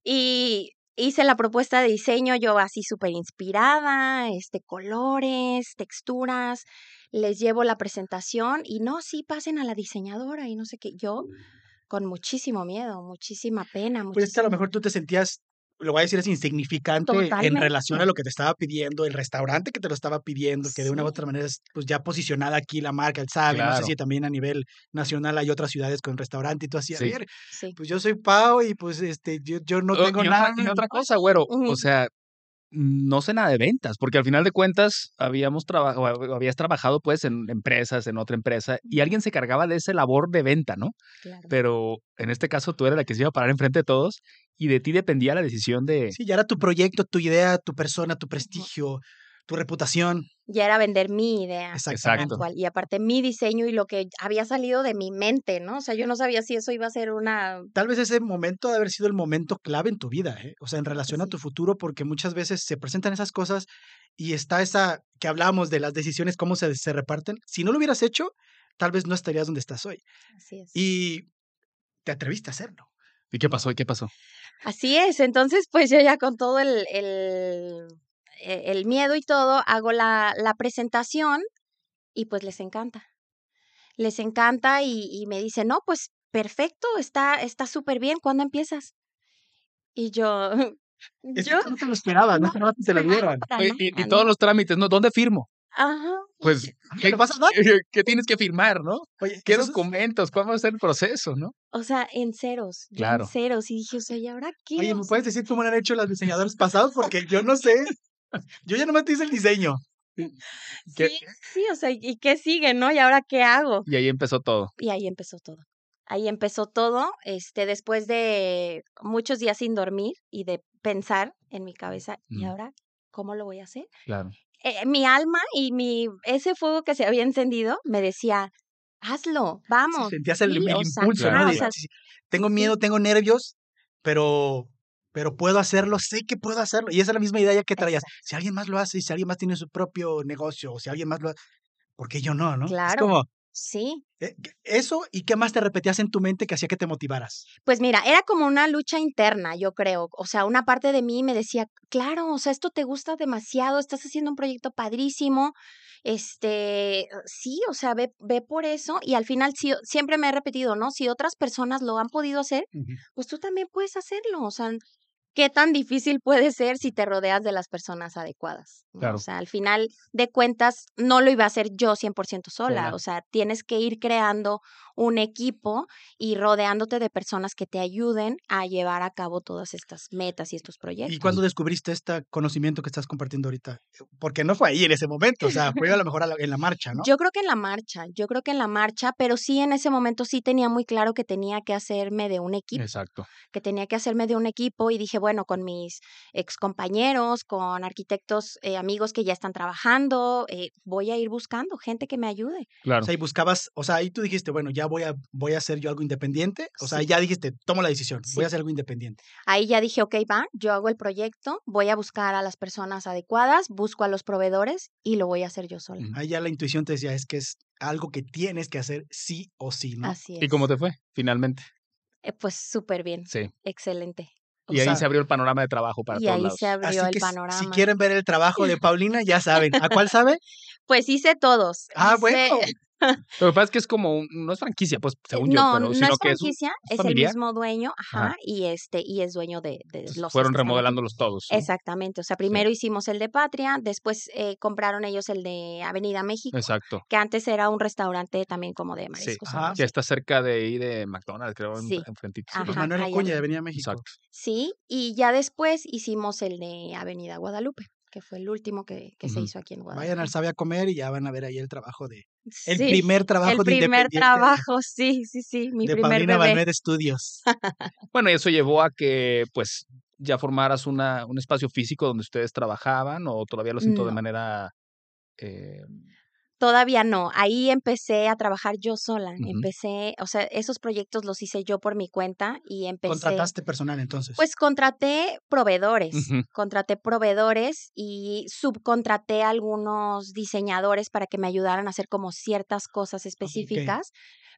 Y hice la propuesta de diseño, yo así súper inspirada, este, colores, texturas, les llevo la presentación y no, sí, pasen a la diseñadora y no sé qué. Yo con muchísimo miedo, muchísima pena. Pues a lo mejor tú te sentías, lo voy a decir, es insignificante en relación a lo que te estaba pidiendo, el restaurante que te lo estaba pidiendo, que de una u otra manera es pues ya posicionada aquí la marca, el sabe, no sé Claro. si también a nivel nacional hay otras ciudades con restaurante y tú así, a Sí. ver, Sí. pues yo soy Pau y pues este, yo, yo no Oh, tengo y nada. Otra, y otra cosa, güero. O sea, no sé nada de ventas, porque al final de cuentas habíamos trabajado, habías trabajado pues en empresas, en otra empresa, y alguien se cargaba de esa labor de venta, ¿no? Claro. Pero en este caso tú eras la que se iba a parar enfrente de todos y de ti dependía la decisión de... Sí, ya era tu proyecto, tu idea, tu persona, tu prestigio, tu reputación. Ya era vender mi idea. Cual. Y aparte mi diseño y lo que había salido de mi mente, ¿no? O sea, yo no sabía si eso iba a ser una... Tal vez ese momento de haber sido el momento clave en tu vida, ¿eh? o sea, en relación a tu futuro, porque muchas veces se presentan esas cosas y está esa que hablábamos de las decisiones, cómo se, se reparten. Si no lo hubieras hecho, tal vez no estarías donde estás hoy. Así es. Y te atreviste a hacerlo. ¿Y qué pasó? ¿Y qué pasó? Así es, entonces pues yo ya con todo el, el, el miedo y todo, hago la, la presentación y pues les encanta. Les encanta y, y me dicen, no, pues perfecto, está está súper bien, ¿cuándo empiezas? Y yo, (laughs) Es yo, no te lo esperabas, no no, te lo (laughs) Oye, y, y nada, todos los trámites, ¿no? ¿Dónde firmo? Ajá. Pues, ¿qué, ¿Lo vas a dar? qué tienes que firmar, no? Oye, ¿Qué documentos? ¿Cuál va a ser el proceso, no? O sea, en ceros, Claro. en ceros. Y dije, o sea, ¿y ahora qué? Oye, ¿me puedes decir cómo lo han hecho los diseñadores pasados? Porque yo no sé. Yo ya nomás te hice el diseño. ¿Qué- sí, sí, o sea, ¿y qué sigue, no? ¿Y ahora qué hago? Y ahí empezó todo. Y ahí empezó todo. Ahí empezó todo, este, después de muchos días sin dormir y de pensar en mi cabeza, ¿y Mm. ahora cómo lo voy a hacer? Claro. Eh, mi alma y mi ese fuego que se había encendido me decía, hazlo, Sí, vamos. sentías el, Sí, el o sea, impulso, ¿no? o sea, tengo miedo, tengo nervios, pero, pero puedo hacerlo, sé que puedo hacerlo. Y esa es la misma idea que traías. Si alguien más lo hace, y si alguien más tiene su propio negocio, o si alguien más lo hace, ¿por qué yo no, no? Es Claro. como, Sí. eh, eso y qué más te repetías en tu mente que hacía que te motivaras. Pues mira, era como una lucha interna, yo creo. O sea, una parte de mí me decía, claro, o sea, esto te gusta demasiado, estás haciendo un proyecto padrísimo. Este, sí, o sea, ve, ve por eso. Y al final siempre me he repetido, ¿no? Si otras personas lo han podido hacer, pues tú también puedes hacerlo. O sea, ¿qué tan difícil puede ser si te rodeas de las personas adecuadas? ¿no? Claro. O sea, al final de cuentas, no lo iba a hacer yo 100% sola. O sea, tienes que ir creando un equipo y rodeándote de personas que te ayuden a llevar a cabo todas estas metas y estos proyectos. ¿Y cuándo descubriste este conocimiento que estás compartiendo ahorita? Porque no fue ahí en ese momento, o sea, fue a lo mejor en la marcha, ¿no? Yo creo que en la marcha, yo creo que en la marcha, pero sí en ese momento sí tenía muy claro que tenía que hacerme de un equipo. Exacto. que tenía que hacerme de un equipo y dije, bueno, con mis ex compañeros, con arquitectos, eh, amigos que ya están trabajando, eh, voy a ir buscando gente que me ayude. O Claro. sea, y buscabas, o sea, ahí tú dijiste, bueno, ya voy a, voy a hacer yo algo independiente. O sea, Sí. ya dijiste, tomo la decisión, voy a hacer algo independiente. Ahí ya dije, ok, va, yo hago el proyecto, voy a buscar a las personas adecuadas, busco a los proveedores y lo voy a hacer yo sola. Ahí ya la intuición te decía, es que es algo que tienes que hacer sí o sí, ¿no? Así es. ¿Y cómo te fue, finalmente? Eh, pues súper bien, Sí. excelente. O Y ahí sea, se abrió el panorama de trabajo para y todos ahí lados. se abrió Así el que si- panorama. si quieren ver el trabajo de (laughs) Paulina, ya saben. ¿A cuál sabe? Pues hice todos. Ah, hice- bueno. Lo que pasa es que es como, un- no es franquicia, pues, según yo, no, pero no sino es que es, un- franquicia, es es, el mismo dueño, ajá, Ajá. y este, y es dueño de, de Entonces, los fueron remodelándolos todos. ¿no? Exactamente, o sea, primero hicimos el de Patria, después eh, compraron ellos el de Avenida México, Exacto. que antes era un restaurante también como de Sí, mariscos. ajá, algo que está cerca de ahí de McDonald's, creo, en- Sí. enfrentito. Ajá, Pues Manuel Acuña de. Avenida México. Exacto. Sí, y ya después hicimos el de Avenida Guadalupe, que fue el último que, que se hizo aquí en Vayan Guadalajara. al Sabe a comer y ya van a ver ahí el trabajo de. El Sí, primer trabajo el de primer trabajo, sí, sí, sí, mi de primer Paulina bebé. Banuet Studios. (laughs) Bueno, y eso llevó a que, pues, ya formaras una, un espacio físico donde ustedes trabajaban o todavía lo siento de manera... eh, Todavía no, ahí empecé a trabajar yo sola, empecé, o sea, esos proyectos los hice yo por mi cuenta y empecé. Contrataste personal entonces. Pues contraté proveedores, contraté proveedores y subcontraté a algunos diseñadores para que me ayudaran a hacer como ciertas cosas específicas,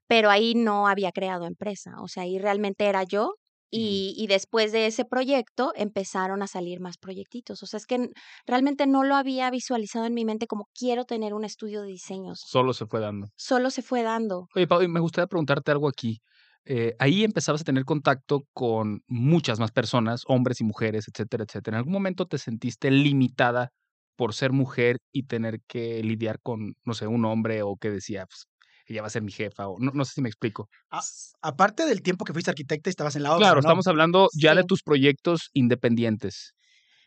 pero ahí no había creado empresa, o sea, ahí realmente era yo y, y después de ese proyecto empezaron a salir más proyectitos, o sea, es que realmente no lo había visualizado en mi mente como quiero tener un estudio de diseños, solo se fue dando. solo se fue dando. Oye, Pau, y me gustaría preguntarte algo aquí. Eh, ahí empezabas a tener contacto con muchas más personas, hombres y mujeres, etcétera, etcétera. ¿En algún momento te sentiste limitada por ser mujer y tener que lidiar con, no sé, un hombre o que decía, pues, ella va a ser mi jefa? O no, no sé si me explico. A- aparte del tiempo que fuiste arquitecta y estabas en la obra. Claro, ¿no? estamos hablando ya de tus proyectos independientes.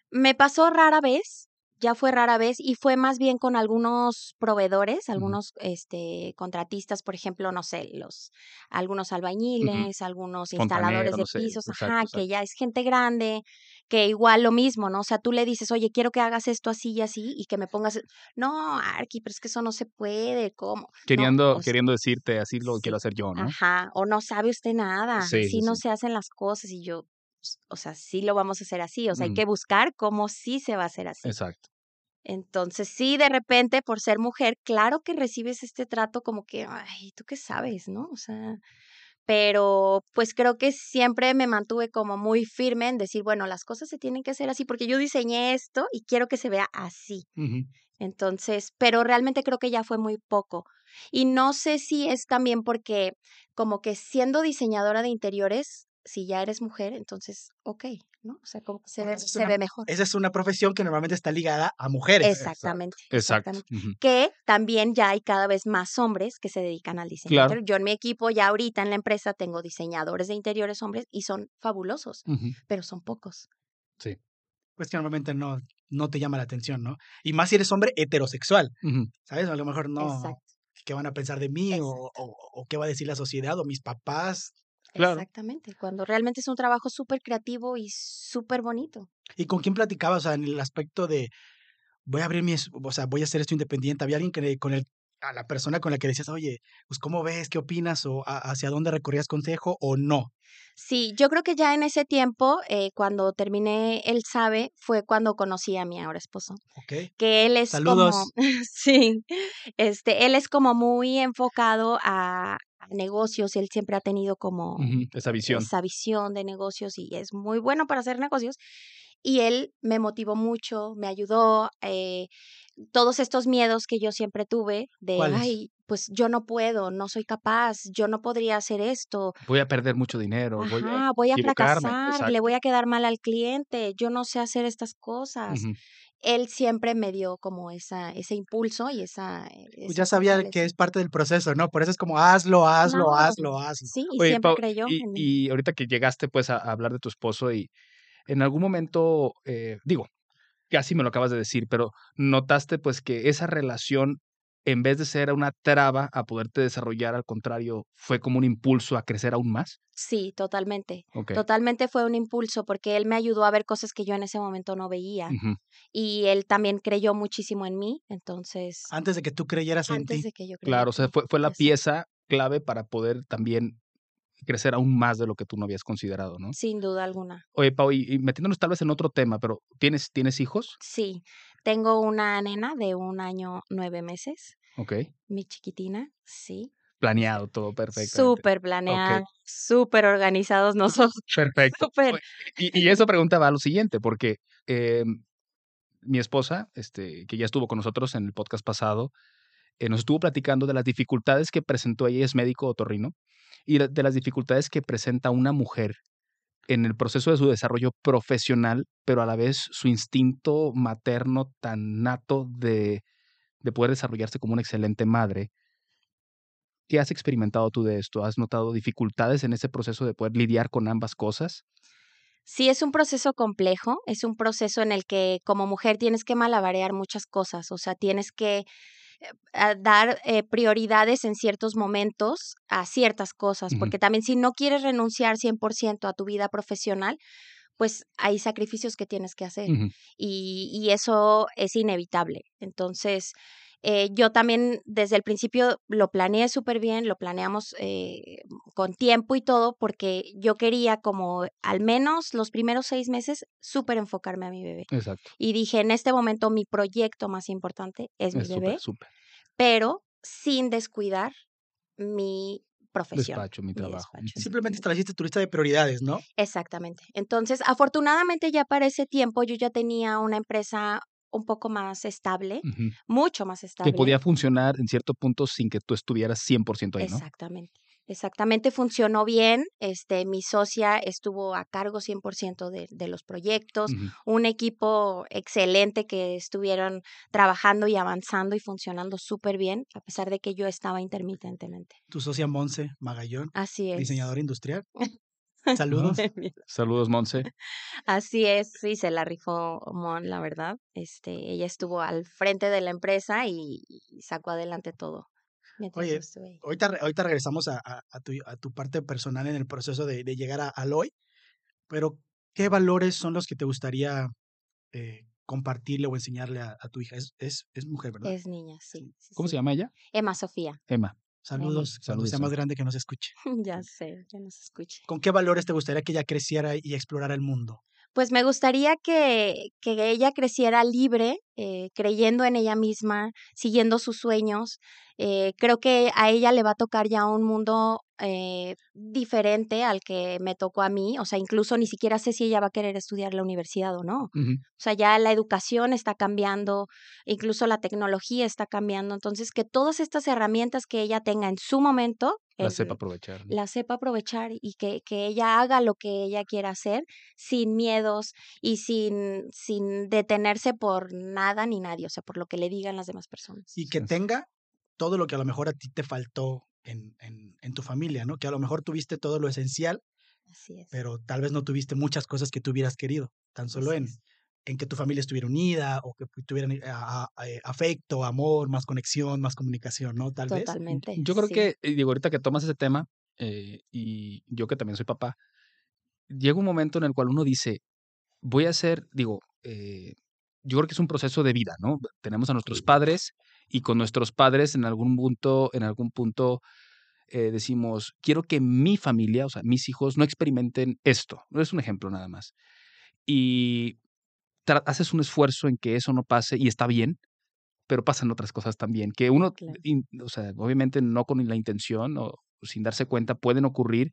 Me pasó rara vez, ya fue rara vez y fue más bien con algunos proveedores, algunos este contratistas, por ejemplo, no sé, los algunos albañiles, algunos instaladores Fontanero, de no sé. pisos, Exacto, ajá, exacto. que ya es gente grande, que igual lo mismo, ¿no? O sea, tú le dices: "Oye, quiero que hagas esto así y así", y que me pongas, no, Arqui, pero es que eso no se puede, ¿cómo? No, Queriendo, o queriendo decirte, así lo quiero hacer yo, ¿no? ajá, o no sabe usted nada, Sí, así sí, no se hacen las cosas, y yo, o sea, sí lo vamos a hacer así, o sea, hay Ujú. que buscar cómo sí se va a hacer así. Exacto. Entonces, sí, de repente, por ser mujer, claro que recibes este trato como que, ay, ¿tú qué sabes, no? O sea, pero, pues, creo que siempre me mantuve como muy firme en decir, bueno, las cosas se tienen que hacer así, porque yo diseñé esto y quiero que se vea así. Ujú. Entonces, pero realmente creo que ya fue muy poco. Y no sé si es también porque como que siendo diseñadora de interiores, si ya eres mujer, entonces, okey, ¿no? O sea, como que se ve se una ve mejor. esa es una profesión que normalmente está ligada a mujeres. Exactamente, Exacto. exactamente. Que también ya hay cada vez más hombres que se dedican al diseño Claro. interior. Yo en mi equipo, ya ahorita en la empresa, tengo diseñadores de interiores hombres y son fabulosos, pero son pocos. Sí. Pues que normalmente no no te llama la atención, ¿no? Y más si eres hombre heterosexual. ¿sabes? A lo mejor no, Exacto, ¿qué van a pensar de mí? O o o qué va a decir la sociedad o mis papás. Claro. Exactamente, cuando realmente es un trabajo supercreativo y superbonito. ¿Y con quién platicabas? O sea, en el aspecto de voy a abrir mi o sea, voy a hacer esto independiente, ¿había alguien que con el a la persona con la que decías: "Oye, pues, ¿cómo ves? ¿Qué opinas?", o ¿ha hacia dónde recorrías consejo o no? Sí, yo creo que ya en ese tiempo, eh, cuando terminé El Sabe, fue cuando conocí a mi ahora esposo, Okey. que él es como Saludos. (laughs) sí, este, él es como muy enfocado a negocios, él siempre ha tenido como. Esa visión. esa visión de negocios y es muy bueno para hacer negocios. Y él me motivó mucho, me ayudó, eh, todos estos miedos que yo siempre tuve de. "Ay, pues yo no puedo, no soy capaz, yo no podría hacer esto". Voy a perder mucho dinero, voy a voy fracasar, le voy a quedar mal al cliente, yo no sé hacer estas cosas. Él siempre me dio como esa ese impulso y esa Pues esa ya sabía que es parte del proceso, ¿no? Por eso es como hazlo, hazlo, hazlo, hazlo. sí, y Oye, siempre Pau, creyó y en mí. y ahorita que llegaste, pues, a a hablar de tu esposo y en algún momento, eh, digo, casi me lo acabas de decir, pero notaste, pues, que esa relación, en vez de ser una traba a poderte desarrollar, al contrario, fue como un impulso a crecer aún más. Sí, totalmente. Totalmente fue un impulso, porque él me ayudó a ver cosas que yo en ese momento no veía. Y él también creyó muchísimo en mí, entonces Antes de que tú creyeras en antes ti. de que yo creyera Claro, o sea, fue fue la pieza clave para poder también crecer aún más de lo que tú no habías considerado, ¿no? Sin duda alguna. Oye, Pau, y y metiéndonos tal vez en otro tema, pero, ¿tienes tienes hijos? Sí, tengo una nena de 1 año 9 meses, Okey. mi chiquitina, sí. Planeado todo perfectamente. Superplaneado, Okey. superorganizados nosotros, (laughs) Perfecto. súper y y eso pregunta va a lo siguiente, porque, em, mi esposa, este, que ya estuvo con nosotros en el podcast pasado, eh, nos estuvo platicando de las dificultades que presentó, ella es médico otorrino, y de las dificultades que presenta una mujer en el proceso de su desarrollo profesional, pero a la vez su instinto materno tan nato de de poder desarrollarse como una excelente madre. ¿Qué has experimentado tú de esto? ¿Has notado dificultades en ese proceso de poder lidiar con ambas cosas? Sí, es un proceso complejo, es un proceso en el que como mujer tienes que malabarear muchas cosas, o sea, tienes que, dar, eh, prioridades en ciertos momentos a ciertas cosas, porque también si no quieres renunciar 100% a tu vida profesional, pues hay sacrificios que tienes que hacer, y y eso es inevitable. Entonces, eh, yo también desde el principio lo planeé superbién, lo planeamos, eh, con tiempo y todo, porque yo quería como al menos los primeros 6 meses superenfocarme a mi bebé. Exacto. Y dije: "En este momento mi proyecto más importante es mi Es bebé", súper, súper. pero sin descuidar mi profesión, Despacho, mi mi trabajo. despacho. Simplemente estableciste tu lista de prioridades, ¿no? Exactamente. Entonces, afortunadamente, ya para ese tiempo yo ya tenía una empresa un poco más estable, mucho más Que estable. podía funcionar en cierto punto sin que tú estuvieras 100% ahí, ¿no? Exactamente, exactamente, funcionó bien, este, mi socia estuvo a cargo 100% de de los proyectos, un equipo excelente que estuvieron trabajando y avanzando y funcionando superbién, a pesar de que yo estaba intermitentemente. Tu socia Monse Magallón, Así es. diseñadora industrial. (laughs) Saludos. (laughs) Saludos, Monse. Así es, sí, se la rifó Mon, la verdad. Este, ella estuvo al frente de la empresa y, y sacó adelante todo. Oye, estuve ahí. ahorita, ahorita regresamos a, a- a tu, a tu parte personal en el proceso de, de llegar a Aloy, pero ¿qué valores son los que te gustaría eh, compartirle o enseñarle a, a tu hija? Es, es, es mujer, ¿verdad? Es niña, sí. sí, ¿Cómo sí. se llama ella? Emma Sofía. Emma. Saludos, cuando Saludos, sea más grande que nos escuche. (laughs) ya sé, que nos escuche. ¿Con qué valores te gustaría que ella creciera y explorara el mundo? Pues me gustaría que, que ella creciera libre, eh, creyendo en ella misma, siguiendo sus sueños. Eh, creo que a ella le va a tocar ya un mundo eh, diferente al que me tocó a mí. O sea, incluso ni siquiera sé si ella va a querer estudiar la universidad o no. O sea, ya la educación está cambiando, incluso la tecnología está cambiando. Entonces, que todas estas herramientas que ella tenga en su momento, La sepa aprovechar. ¿no? la sepa aprovechar y que, que ella haga lo que ella quiera hacer sin miedos y sin, sin detenerse por nada ni nadie, o sea, por lo que le digan las demás personas. Y que tenga todo lo que a lo mejor a ti te faltó en, en, en tu familia, ¿no? Que a lo mejor tuviste todo lo esencial, Así es. pero tal vez no tuviste muchas cosas que tú hubieras querido, tan solo así en, es. En que tu familia estuviera unida o que tuvieran eh, a- a- eh, afecto, amor, más conexión, más comunicación, ¿no? Tal vez. Totalmente. Yo creo sí. que, digo, ahorita que tomas ese tema, eh, y yo que también soy papá, llega un momento en el cual uno dice, voy a hacer, digo, eh, yo creo que es un proceso de vida, ¿no? Tenemos a nuestros padres y con nuestros padres en algún punto, en algún punto eh, decimos, quiero que mi familia, o sea, mis hijos, no experimenten esto. Es un ejemplo nada más. Y haces un esfuerzo en que eso no pase y está bien, pero pasan otras cosas también, que uno, Claro. in- o sea, obviamente no con la intención o sin darse cuenta, pueden ocurrir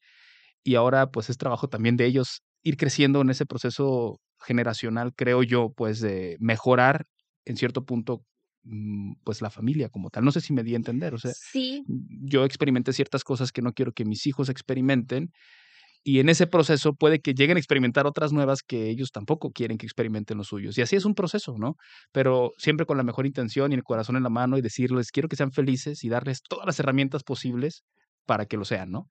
y ahora pues es trabajo también de ellos ir creciendo en ese proceso generacional, creo yo, pues de mejorar en cierto punto mm, pues la familia como tal. No sé si me di a entender, o sea, Sí, yo experimenté ciertas cosas que no quiero que mis hijos experimenten y en ese proceso puede que lleguen a experimentar otras nuevas que ellos tampoco quieren que experimenten los suyos. Y así es un proceso, ¿no? Pero siempre con la mejor intención y el corazón en la mano y decirles, quiero que sean felices y darles todas las herramientas posibles para que lo sean, ¿no?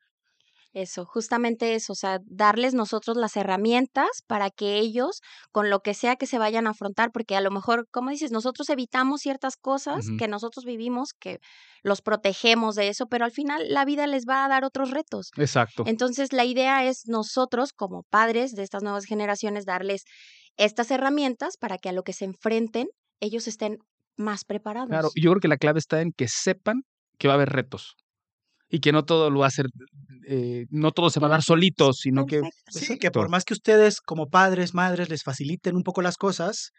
Eso, justamente eso, o sea, darles nosotros las herramientas para que ellos, con lo que sea que se vayan a afrontar, porque a lo mejor, como dices, nosotros evitamos ciertas cosas que nosotros vivimos, que los protegemos de eso, pero al final la vida les va a dar otros retos. Exacto. Entonces, la idea es nosotros, como padres de estas nuevas generaciones, darles estas herramientas para que a lo que se enfrenten, ellos estén más preparados. Claro, y yo creo que la clave está en que sepan que va a haber retos y que no todo lo va a hacer, eh, no todo se va a dar solito, sino que... Sí, que por más que ustedes como padres, madres, les faciliten un poco las cosas,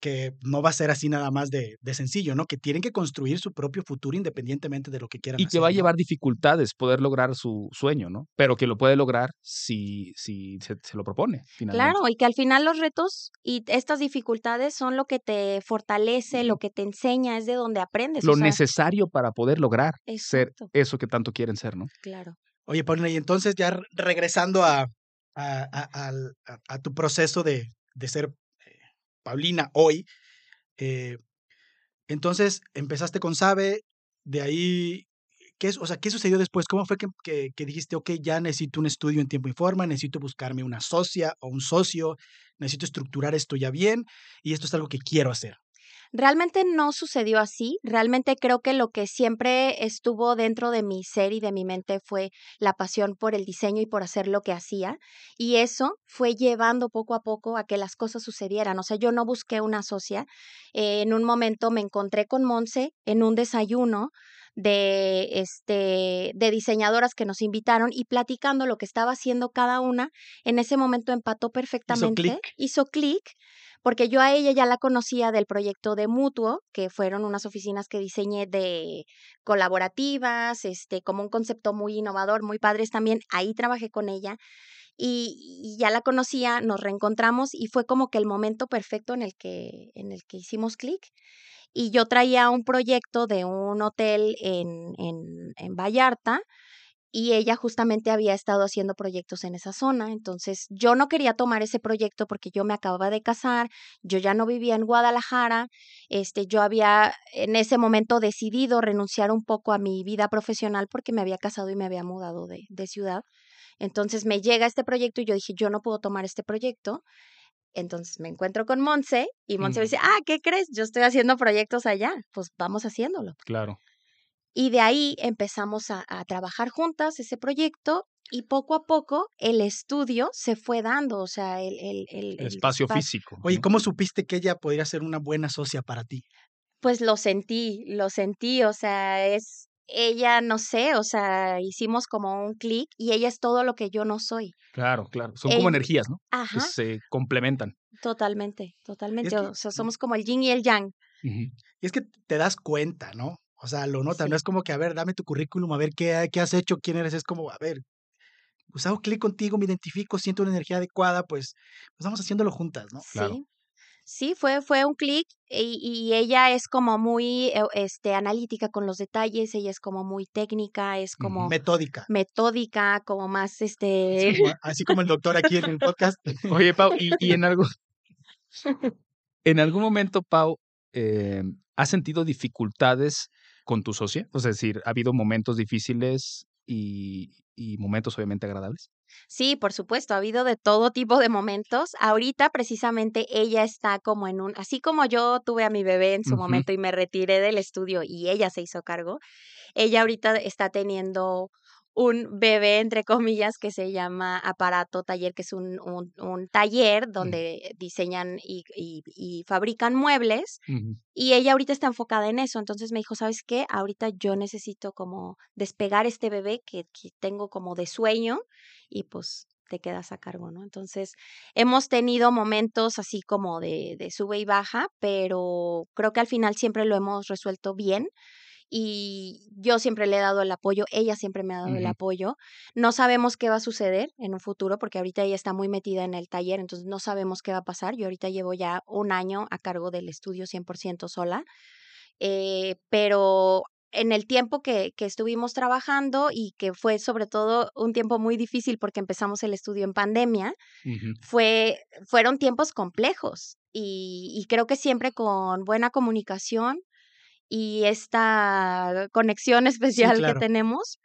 que no va a ser así nada más de, de sencillo, ¿no? Que tienen que construir su propio futuro independientemente de lo que quieran Y que va a ¿no? llevar dificultades poder lograr su sueño, ¿no? Pero que lo puede lograr si, si se, se lo propone, finalmente. Claro, y que al final los retos y estas dificultades son lo que te fortalece, lo que te enseña, es de donde aprendes. Lo o sea, necesario para poder lograr ser eso que tanto quieren ser, ¿no? Claro. Oye, Paulina, y entonces ya re- regresando a, a, a- al- a- a tu proceso de, de ser Paulina hoy, eh, entonces empezaste con Sabe, de ahí, ¿qué, o sea, ¿qué sucedió después? ¿Cómo fue que, que- que dijiste, ok, ya necesito un estudio en tiempo y forma, necesito buscarme una socia o un socio, necesito estructurar esto ya bien y esto es algo que quiero hacer? Realmente no sucedió así. Realmente creo que lo que siempre estuvo dentro de mi ser y de mi mente fue la pasión por el diseño y por hacer lo que hacía. Y eso fue llevando poco a poco a que las cosas sucedieran. O sea, yo no busqué una socia. Eh, en un momento me encontré con Monse en un desayuno de este de diseñadoras que nos invitaron y platicando lo que estaba haciendo cada una en ese momento empató perfectamente hizo clic porque yo a ella ya la conocía del proyecto de Mutuo, que fueron unas oficinas que diseñé de colaborativas, este, como un concepto muy innovador, muy padres también. Ahí trabajé con ella y, y ya la conocía, nos reencontramos y fue como que el momento perfecto en el que, en el que hicimos clic. Y yo traía un proyecto de un hotel en, en, en Vallarta y ella justamente había estado haciendo proyectos en esa zona. Entonces yo no quería tomar ese proyecto porque yo me acababa de casar, yo ya no vivía en Guadalajara, este, yo había en ese momento decidido renunciar un poco a mi vida profesional porque me había casado y me había mudado de, de ciudad. Entonces me llega este proyecto y yo dije, yo no puedo tomar este proyecto. Entonces me encuentro con Monse y Monse me dice, ah, ¿qué crees? Yo estoy haciendo proyectos allá, pues vamos haciéndolo. Claro. Y de ahí empezamos a, a, trabajar juntas ese proyecto y poco a poco el estudio se fue dando, o sea, el, el, el, el espacio físico. Oye, ¿cómo supiste que ella podría ser una buena socia para ti? Pues lo sentí, lo sentí, o sea, es ella, no sé, o sea, hicimos como un clic y ella es todo lo que yo no soy. Claro, claro, son como energías, ¿no? Ajá, Que se complementan. totalmente, totalmente. que- o sea, somos como el yin y el yang. Y es que te das cuenta, ¿no? O sea, lo notas, Sí. no es como que, a ver, dame tu currículum, a ver qué, qué has hecho, quién eres, es como, a ver, pues hago clic contigo, me identifico, siento una energía adecuada, pues, pues vamos haciéndolo juntas, ¿no? Claro. Sí. Sí, fue, fue un clic y, y ella es como muy eh, este, analítica con los detalles, ella es como muy técnica, es como Metódica. metódica, como más Así este... como, así como el doctor aquí en el podcast. (laughs) (laughs) Oye, Pau, y, y en algo. (laughs) en algún momento, Pau, eh, ¿has sentido dificultades con tu socia? O sea, es decir, ¿ha habido momentos difíciles y, y momentos obviamente agradables? Sí, por supuesto, ha habido de todo tipo de momentos. Ahorita precisamente ella está como en un, así como yo tuve a mi bebé en su momento y me retiré del estudio y ella se hizo cargo, ella ahorita está teniendo un bebé, entre comillas, que se llama Aparato Taller, que es un, un, un taller donde diseñan y, y, y fabrican muebles. Y ella ahorita está enfocada en eso. Entonces me dijo, ¿sabes qué? Ahorita yo necesito como despegar este bebé que, que tengo como de sueño y pues te quedas a cargo, ¿no? Entonces hemos tenido momentos así como de, de sube y baja, pero creo que al final siempre lo hemos resuelto bien. Y yo siempre le he dado el apoyo, ella siempre me ha dado el apoyo. No sabemos qué va a suceder en un futuro, porque ahorita ella está muy metida en el taller, entonces no sabemos qué va a pasar. Yo ahorita llevo ya un año a cargo del estudio 100% sola, eh, pero en el tiempo que, que estuvimos trabajando y que fue sobre todo un tiempo muy difícil porque empezamos el estudio en pandemia, fue, fueron tiempos complejos y, y creo que siempre con buena comunicación y esta conexión especial claro. que tenemos,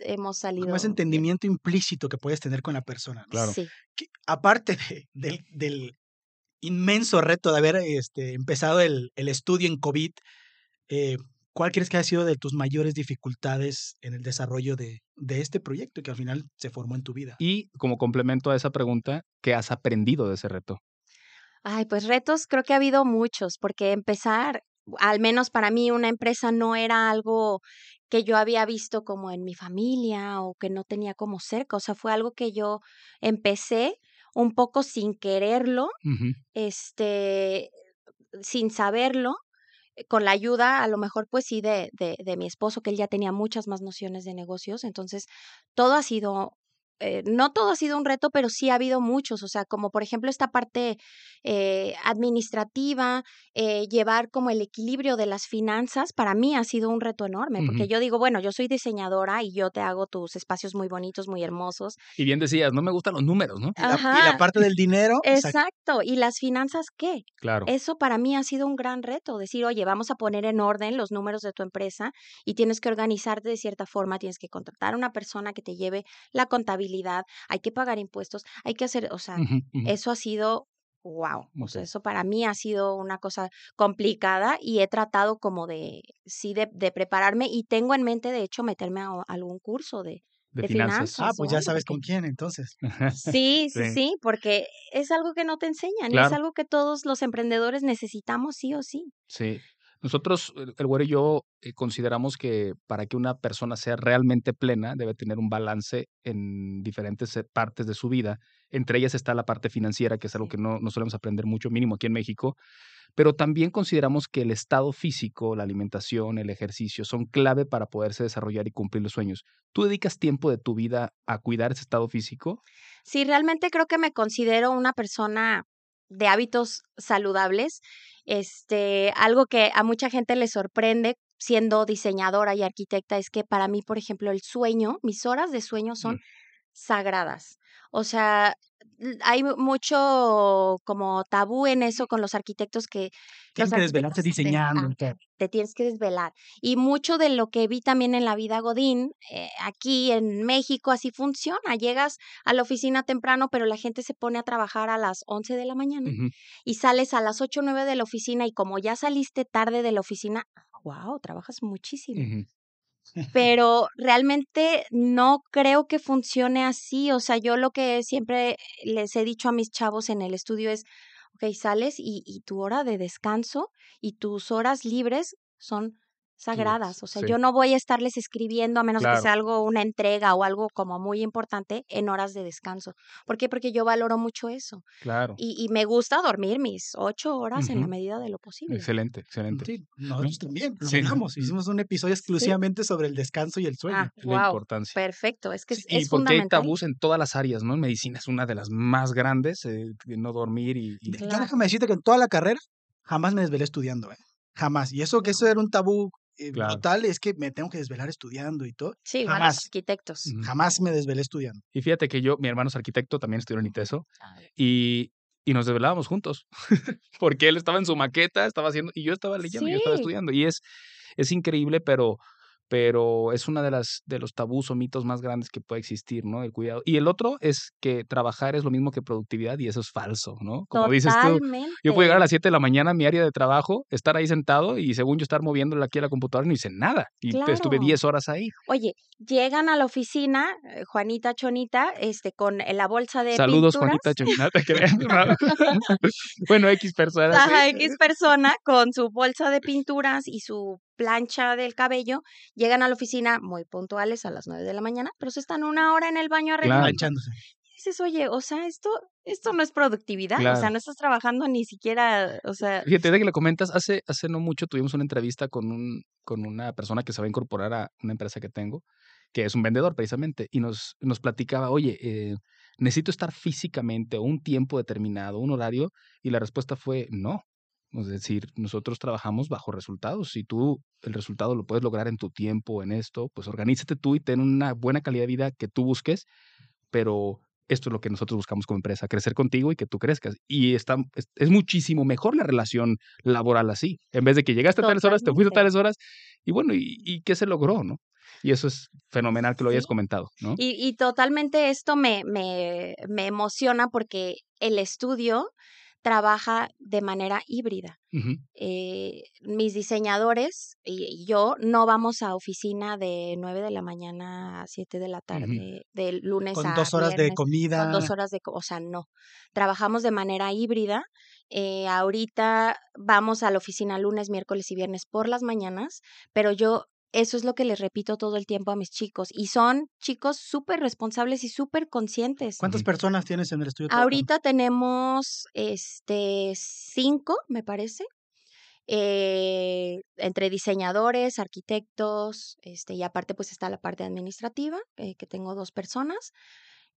hemos salido. Como ese bien. entendimiento implícito que puedes tener con la persona. ¿no? Claro. Sí. Que, aparte de- del, del inmenso reto de haber este, empezado el, el estudio en COVID, eh, ¿cuál crees que ha sido de tus mayores dificultades en el desarrollo de, de este proyecto que al final se formó en tu vida? Y como complemento a esa pregunta, ¿qué has aprendido de ese reto? Ay, pues retos creo que ha habido muchos, porque empezar, al menos para mí, una empresa no era algo que yo había visto como en mi familia o que no tenía como cerca, o sea, fue algo que yo empecé un poco sin quererlo, este, sin saberlo, eh, con la ayuda, a lo mejor, pues sí, de, de, de mi esposo, que él ya tenía muchas más nociones de negocios. Entonces, todo ha sido, eh, no todo ha sido un reto, pero sí ha habido muchos. O sea, como por ejemplo esta parte eh, administrativa, eh, llevar como el equilibrio de las finanzas, para mí ha sido un reto enorme, porque yo digo, bueno, yo soy diseñadora y yo te hago tus espacios muy bonitos, muy hermosos. Y bien decías, no me gustan los números, ¿no? Y la, y la Ajá. parte del dinero, exacto, Exacto. ¿Y las finanzas qué? Claro. Eso para mí ha sido un gran reto, decir, oye, vamos a poner en orden los números de tu empresa y tienes que organizarte de cierta forma, tienes que contratar a una persona que te lleve la contabilidad, hay que pagar impuestos, hay que hacer, o sea, eso ha sido, wow, o sea, Ok. eso para mí ha sido una cosa complicada y he tratado como de, sí, de, de prepararme y tengo en mente, de hecho, meterme a, a algún curso de, De de finanzas. finanzas. ah, pues ya sabes con quién entonces. (laughs) Sí, sí, Sí. sí, porque es algo que no te enseñan, es algo que todos los emprendedores necesitamos sí o sí. Sí. Nosotros, el güero y yo, eh, consideramos que para que una persona sea realmente plena, debe tener un balance en diferentes eh, partes de su vida. Entre ellas está la parte financiera, que es algo que no, no solemos aprender mucho, mínimo aquí en México. Pero también consideramos que el estado físico, la alimentación, el ejercicio son clave para poderse desarrollar y cumplir los sueños. ¿Tú dedicas tiempo de tu vida a cuidar ese estado físico? Sí, realmente creo que me considero una persona de hábitos saludables. Este, algo que a mucha gente le sorprende siendo diseñadora y arquitecta es que para mí, por ejemplo, el sueño, mis horas de sueño son. Sagradas. O sea, hay mu- mucho como tabú en eso con los arquitectos que Tienen los que desvelarse arquitectos te- diseñando. ah, te tienes que desvelar. Y mucho de lo que vi también en la vida Godín, eh, aquí en México, así funciona. Llegas a la oficina temprano, pero la gente se pone a trabajar a las 11 de la mañana y sales a las 8 o 9 de la oficina y como ya saliste tarde de la oficina, wow, trabajas muchísimo. (laughs) Pero realmente no creo que funcione así. O sea, yo lo que siempre les he dicho a mis chavos en el estudio es, ok, sales y, y tu hora de descanso y tus horas libres son sagradas. O sea, sí. yo no voy a estarles escribiendo a menos Claro. que sea algo, una entrega o algo como muy importante en horas de descanso. ¿Por qué? Porque yo valoro mucho eso. Claro. Y, y me gusta dormir mis ocho horas en la medida de lo posible. Excelente, excelente. Sí, nosotros también lo Sí. (laughs) Hicimos un episodio exclusivamente sobre el descanso y el sueño. Ah, La wow. importancia. Perfecto. Es que es, Sí, y es porque hay fundamental. tabús en todas las áreas, ¿no? En medicina es una de las más grandes, eh, de no dormir y... y- Ya Claro. déjame decirte que en toda la carrera jamás me desvelé estudiando, ¿eh? Jamás. Y eso que eso era un tabú eh, Claro. brutal, es que me tengo que desvelar estudiando y todo. Sí, igual Jamás. los arquitectos. Ujú. Jamás me desvelé estudiando. Y fíjate que yo, mi hermano es arquitecto, también estudió en ITESO, y, y nos desvelábamos juntos, (laughs) porque él estaba en su maqueta, estaba haciendo, y yo estaba leyendo, y yo estaba Sí. estudiando, y es, es increíble, pero, pero es una de las de los tabús o mitos más grandes que puede existir, ¿no? El cuidado. Y el otro es que trabajar es lo mismo que productividad, y eso es falso, ¿no? Como dices tú, Totalmente. yo puedo llegar a las 7 de la mañana a mi área de trabajo, estar ahí sentado, y según yo estar moviéndole aquí a la computadora, no hice nada, y estuve Claro. 10 horas ahí. Oye, llegan a la oficina, eh, Juanita Chonita, este, con eh, la bolsa de Saludos, pinturas. Juanita Chonina, te creas, (laughs) ¿no? (laughs) bueno, X personas. Ajá, ¿sí? X persona con su bolsa de pinturas y su plancha del cabello, llegan a la oficina muy puntuales a las 9 de la mañana, pero se están una hora en el baño Claro. arreglando. Y dices, oye, o sea, esto, esto no es productividad, o sea, no estás trabajando ni siquiera, o sea, Fíjate, de que le comentas, hace, hace no mucho tuvimos una entrevista con, un, con una persona que se va a incorporar a una empresa que tengo, que es un vendedor precisamente, y nos, nos platicaba, oye, eh, necesito estar físicamente o un tiempo determinado, un horario, y la respuesta fue no. Es decir, nosotros trabajamos bajo resultados. Si tú el resultado lo puedes lograr en tu tiempo, en esto, pues organízate tú y ten una buena calidad de vida que tú busques, pero esto es lo que nosotros buscamos como empresa, crecer contigo y que tú crezcas. Y está, es, es muchísimo mejor la relación laboral así, en vez de que llegaste a tales horas, te fuiste a tales horas, y bueno, ¿y, y qué se logró, no? Y eso es fenomenal que lo hayas Sí. comentado, ¿no? Y, y totalmente esto me, me, me emociona porque el estudio trabaja de manera híbrida. Eh, mis diseñadores y yo no vamos a oficina de 9 de la mañana a 7 de la tarde, de lunes Con a dos horas de comida. con dos horas de, o sea, no. Trabajamos de manera híbrida. Eh, ahorita vamos a la oficina lunes, miércoles y viernes por las mañanas, pero yo eso es lo que les repito todo el tiempo a mis chicos y son chicos súper responsables y súper conscientes. ¿Cuántas personas tienes en el estudio? Ahorita tenemos este cinco, me parece. eh, entre diseñadores, arquitectos, este, y aparte pues está la parte administrativa, eh, que tengo dos personas,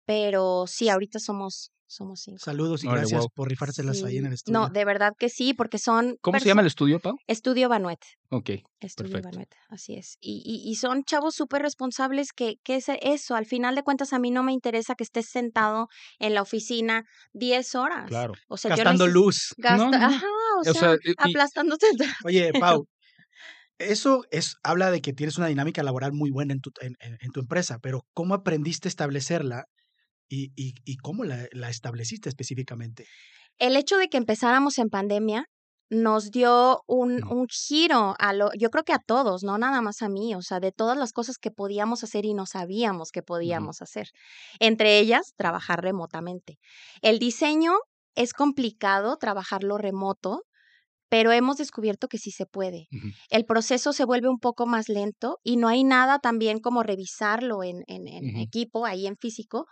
pero sí, ahorita somos, somos cinco. Saludos y Órale, gracias por rifárselas ahí en el Sí. estudio. No, de verdad que sí, porque son... ¿Cómo se llama el estudio, Pau? Estudio Banuet. Ok, Estudio Perfecto. Banuet, así es. Y, y, y son chavos súper responsables que, que es eso, al final de cuentas a mí no me interesa que estés sentado en la oficina 10 horas. claro. O sea, yo Gastando luz. Gasta, No, no, no. ajá, o O sea, sea, y- y- aplastándote. Oye, (laughs) Pau, eso es, habla de que tienes una dinámica laboral muy buena en tu, en, en- en tu empresa, pero ¿cómo aprendiste a establecerla y, y, y cómo la, la estableciste específicamente? El hecho de que empezáramos en pandemia nos dio un, giro a lo, yo creo que a todos, no nada más a mí, o sea, de todas las cosas que podíamos hacer y no sabíamos que podíamos hacer. Entre ellas, trabajar remotamente. El diseño es complicado trabajarlo remoto, pero hemos descubierto que sí se puede. El proceso se vuelve un poco más lento y no hay nada también como revisarlo en, en- en Ujú. equipo, ahí en físico,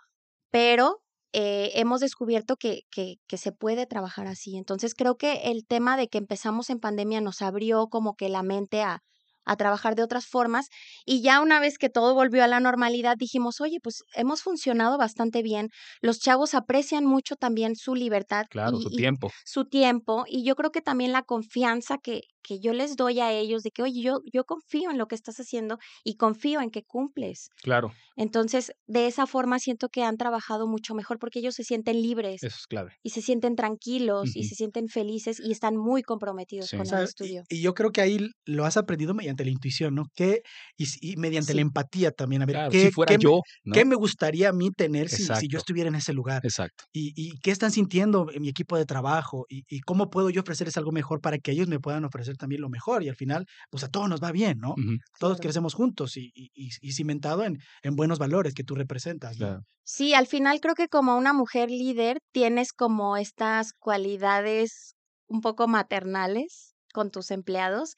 pero eh, hemos descubierto que, que, que se puede trabajar así. Entonces creo que el tema de que empezamos en pandemia nos abrió como que la mente a, a trabajar de otras formas y ya una vez que todo volvió a la normalidad dijimos, oye, pues hemos funcionado bastante bien, los chavos aprecian mucho también su libertad Claro, y- su y tiempo. su tiempo y yo creo que también la confianza que, que yo les doy a ellos de que, oye, yo, yo confío en lo que estás haciendo y confío en que cumples. Claro, Entonces, de esa forma siento que han trabajado mucho mejor porque ellos se sienten libres eso es clave. y se sienten tranquilos y se sienten felices y están muy comprometidos Sí. con O sea, el y- estudio. Y, yo creo que ahí lo has aprendido mediante la intuición, ¿no? Que, y, y mediante la empatía también. A ver, Claro, ¿qué, si fuera qué me- yo, ¿no? ¿qué me gustaría a mí tener si, si yo estuviera en ese lugar? Exacto. y, y qué están sintiendo en mi equipo de trabajo y, y cómo puedo yo ofrecerles algo mejor para que ellos me puedan ofrecer también lo mejor y al final pues a todos nos va bien, ¿no? Todos Claro. crecemos juntos y, y- y- y cimentado en, en buenos valores que tú representas. ¿no? claro. Sí, al final creo que como una mujer líder tienes como estas cualidades un poco maternales con tus empleados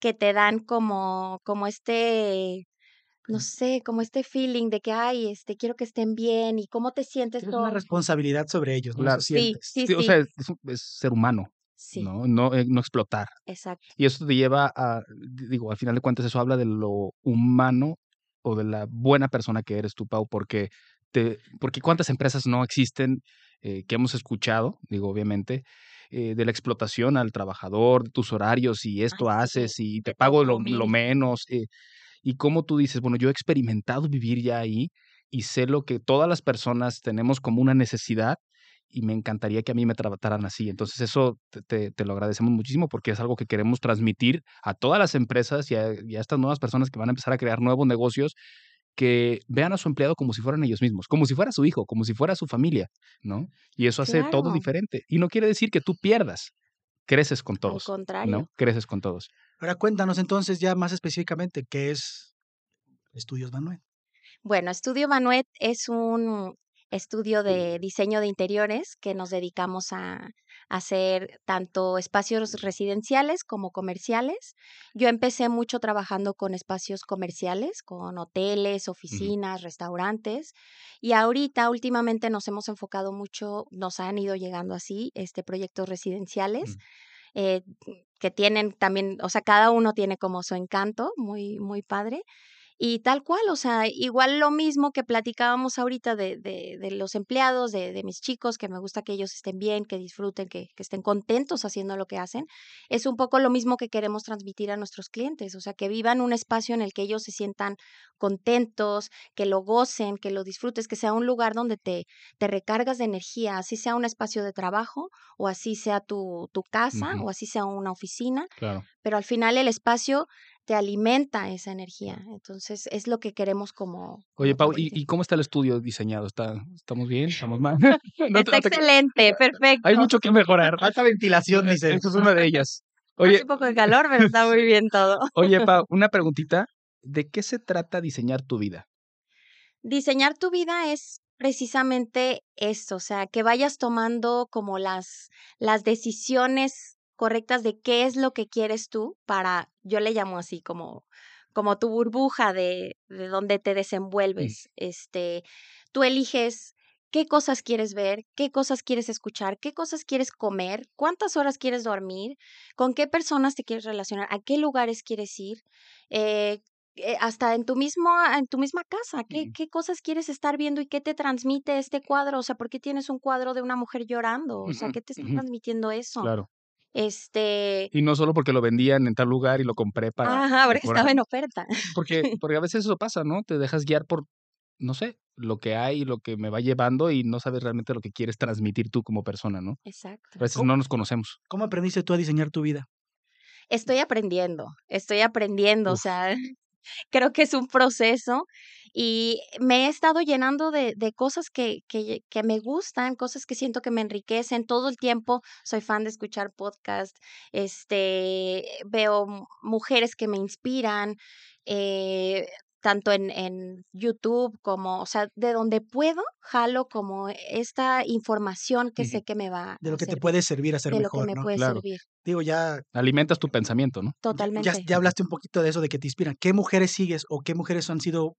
que te dan como, como este, no sé, como este feeling de que, ay, este, quiero que estén bien y cómo te sientes todo. una responsabilidad sobre ellos, ¿no? Claro. Sí, sientes. sí, Sí, o sea, es, es ser humano, sí, ¿no? No, eh, no explotar. exacto. Y eso te lleva a, digo, al final de cuentas, eso habla de lo humano o de la buena persona que eres tú, Pau, porque, te, porque cuántas empresas no existen eh, que hemos escuchado, digo, obviamente, eh, de la explotación al trabajador, de tus horarios y esto Ay, sí, haces y te pago lo, menos. eh, y como tú dices, bueno, yo he experimentado vivir ya ahí y sé lo que todas las personas tenemos como una necesidad y me encantaría que a mí me trataran así. Entonces eso te, te- te lo agradecemos muchísimo porque es algo que queremos transmitir a todas las empresas y a, y a estas nuevas personas que van a empezar a crear nuevos negocios que vean a su empleado como si fueran ellos mismos, como si fuera su hijo, como si fuera su familia, ¿no? Y eso hace todo diferente. Y no quiere decir que tú pierdas, creces con Al todos, contrario. ¿no? Creces con todos. Ahora cuéntanos entonces ya más específicamente qué es Estudios Manuel. Bueno, Estudio Manuet es un estudio de diseño de interiores que nos dedicamos a, a hacer tanto espacios residenciales como comerciales. Yo empecé mucho trabajando con espacios comerciales, con hoteles, oficinas, restaurantes y ahorita últimamente nos hemos enfocado mucho, nos han ido llegando así, este proyectos residenciales. Mm. eh, que tienen también, o sea, cada uno tiene como su encanto, muy, muy padre. Y tal cual, o sea, igual lo mismo que platicábamos ahorita de, de, de los empleados, de, de mis chicos, que me gusta que ellos estén bien, que disfruten, que, que estén contentos haciendo lo que hacen, es un poco lo mismo que queremos transmitir a nuestros clientes, o sea, que vivan un espacio en el que ellos se sientan contentos, que lo gocen, que lo disfrutes, que sea un lugar donde te, te recargas de energía, así sea un espacio de trabajo o así sea tu, tu casa o así sea una oficina, Claro. pero al final el espacio te alimenta esa energía. Entonces es lo que queremos como... Oye, Pau, ¿y, y cómo está el estudio diseñado? ¿Está, ¿Estamos bien? ¿Estamos mal? No Está te- no te- excelente, perfecto. Hay mucho que mejorar. Alta ventilación, dice. Esa es una de ellas. Hace Oye, un poco de calor, pero está muy bien todo. (laughs) oye, Pau, una preguntita. ¿De qué se trata diseñar tu vida? Diseñar tu vida es precisamente esto, o sea, que vayas tomando como las, las decisiones correctas de qué es lo que quieres tú para, yo le llamo así como, como tu burbuja de, de donde te desenvuelves. Este, tú eliges qué cosas quieres ver, qué cosas quieres escuchar, qué cosas quieres comer, cuántas horas quieres dormir, con qué personas te quieres relacionar, a qué lugares quieres ir, eh, eh, hasta en tu mismo, en tu misma casa, ¿qué, Ujú. qué cosas quieres estar viendo y qué te transmite este cuadro? O sea, ¿por qué tienes un cuadro de una mujer llorando? O sea, ¿qué te está transmitiendo eso? Claro. Este, Y no solo porque lo vendían en tal lugar y lo compré para ajá, porque mejorar. estaba en oferta. Porque, (laughs) porque a veces eso pasa, ¿no? Te dejas guiar por, no sé, lo que hay, lo que me va llevando y no sabes realmente lo que quieres transmitir tú como persona, ¿no? Exacto. A veces ¿Cómo? no nos conocemos. ¿Cómo aprendiste tú a diseñar tu vida? Estoy aprendiendo, estoy aprendiendo, o sea, (laughs) creo que es un proceso y me he estado llenando de, de cosas que, que, que me gustan, cosas que siento que me enriquecen todo el tiempo. Soy fan de escuchar podcast, este, veo mu- mujeres que me inspiran, eh, tanto en, en YouTube como, o sea, de donde puedo, jalo como esta información que Ujú. sé que me va De lo a que te servir, puede servir a ser de lo que mejor, me ¿no? puede Claro. servir, Digo, ya, Alimentas tu pensamiento, ¿no? totalmente. ya, ya hablaste un poquito de eso, de que te inspiran. ¿Qué mujeres sigues o qué mujeres han sido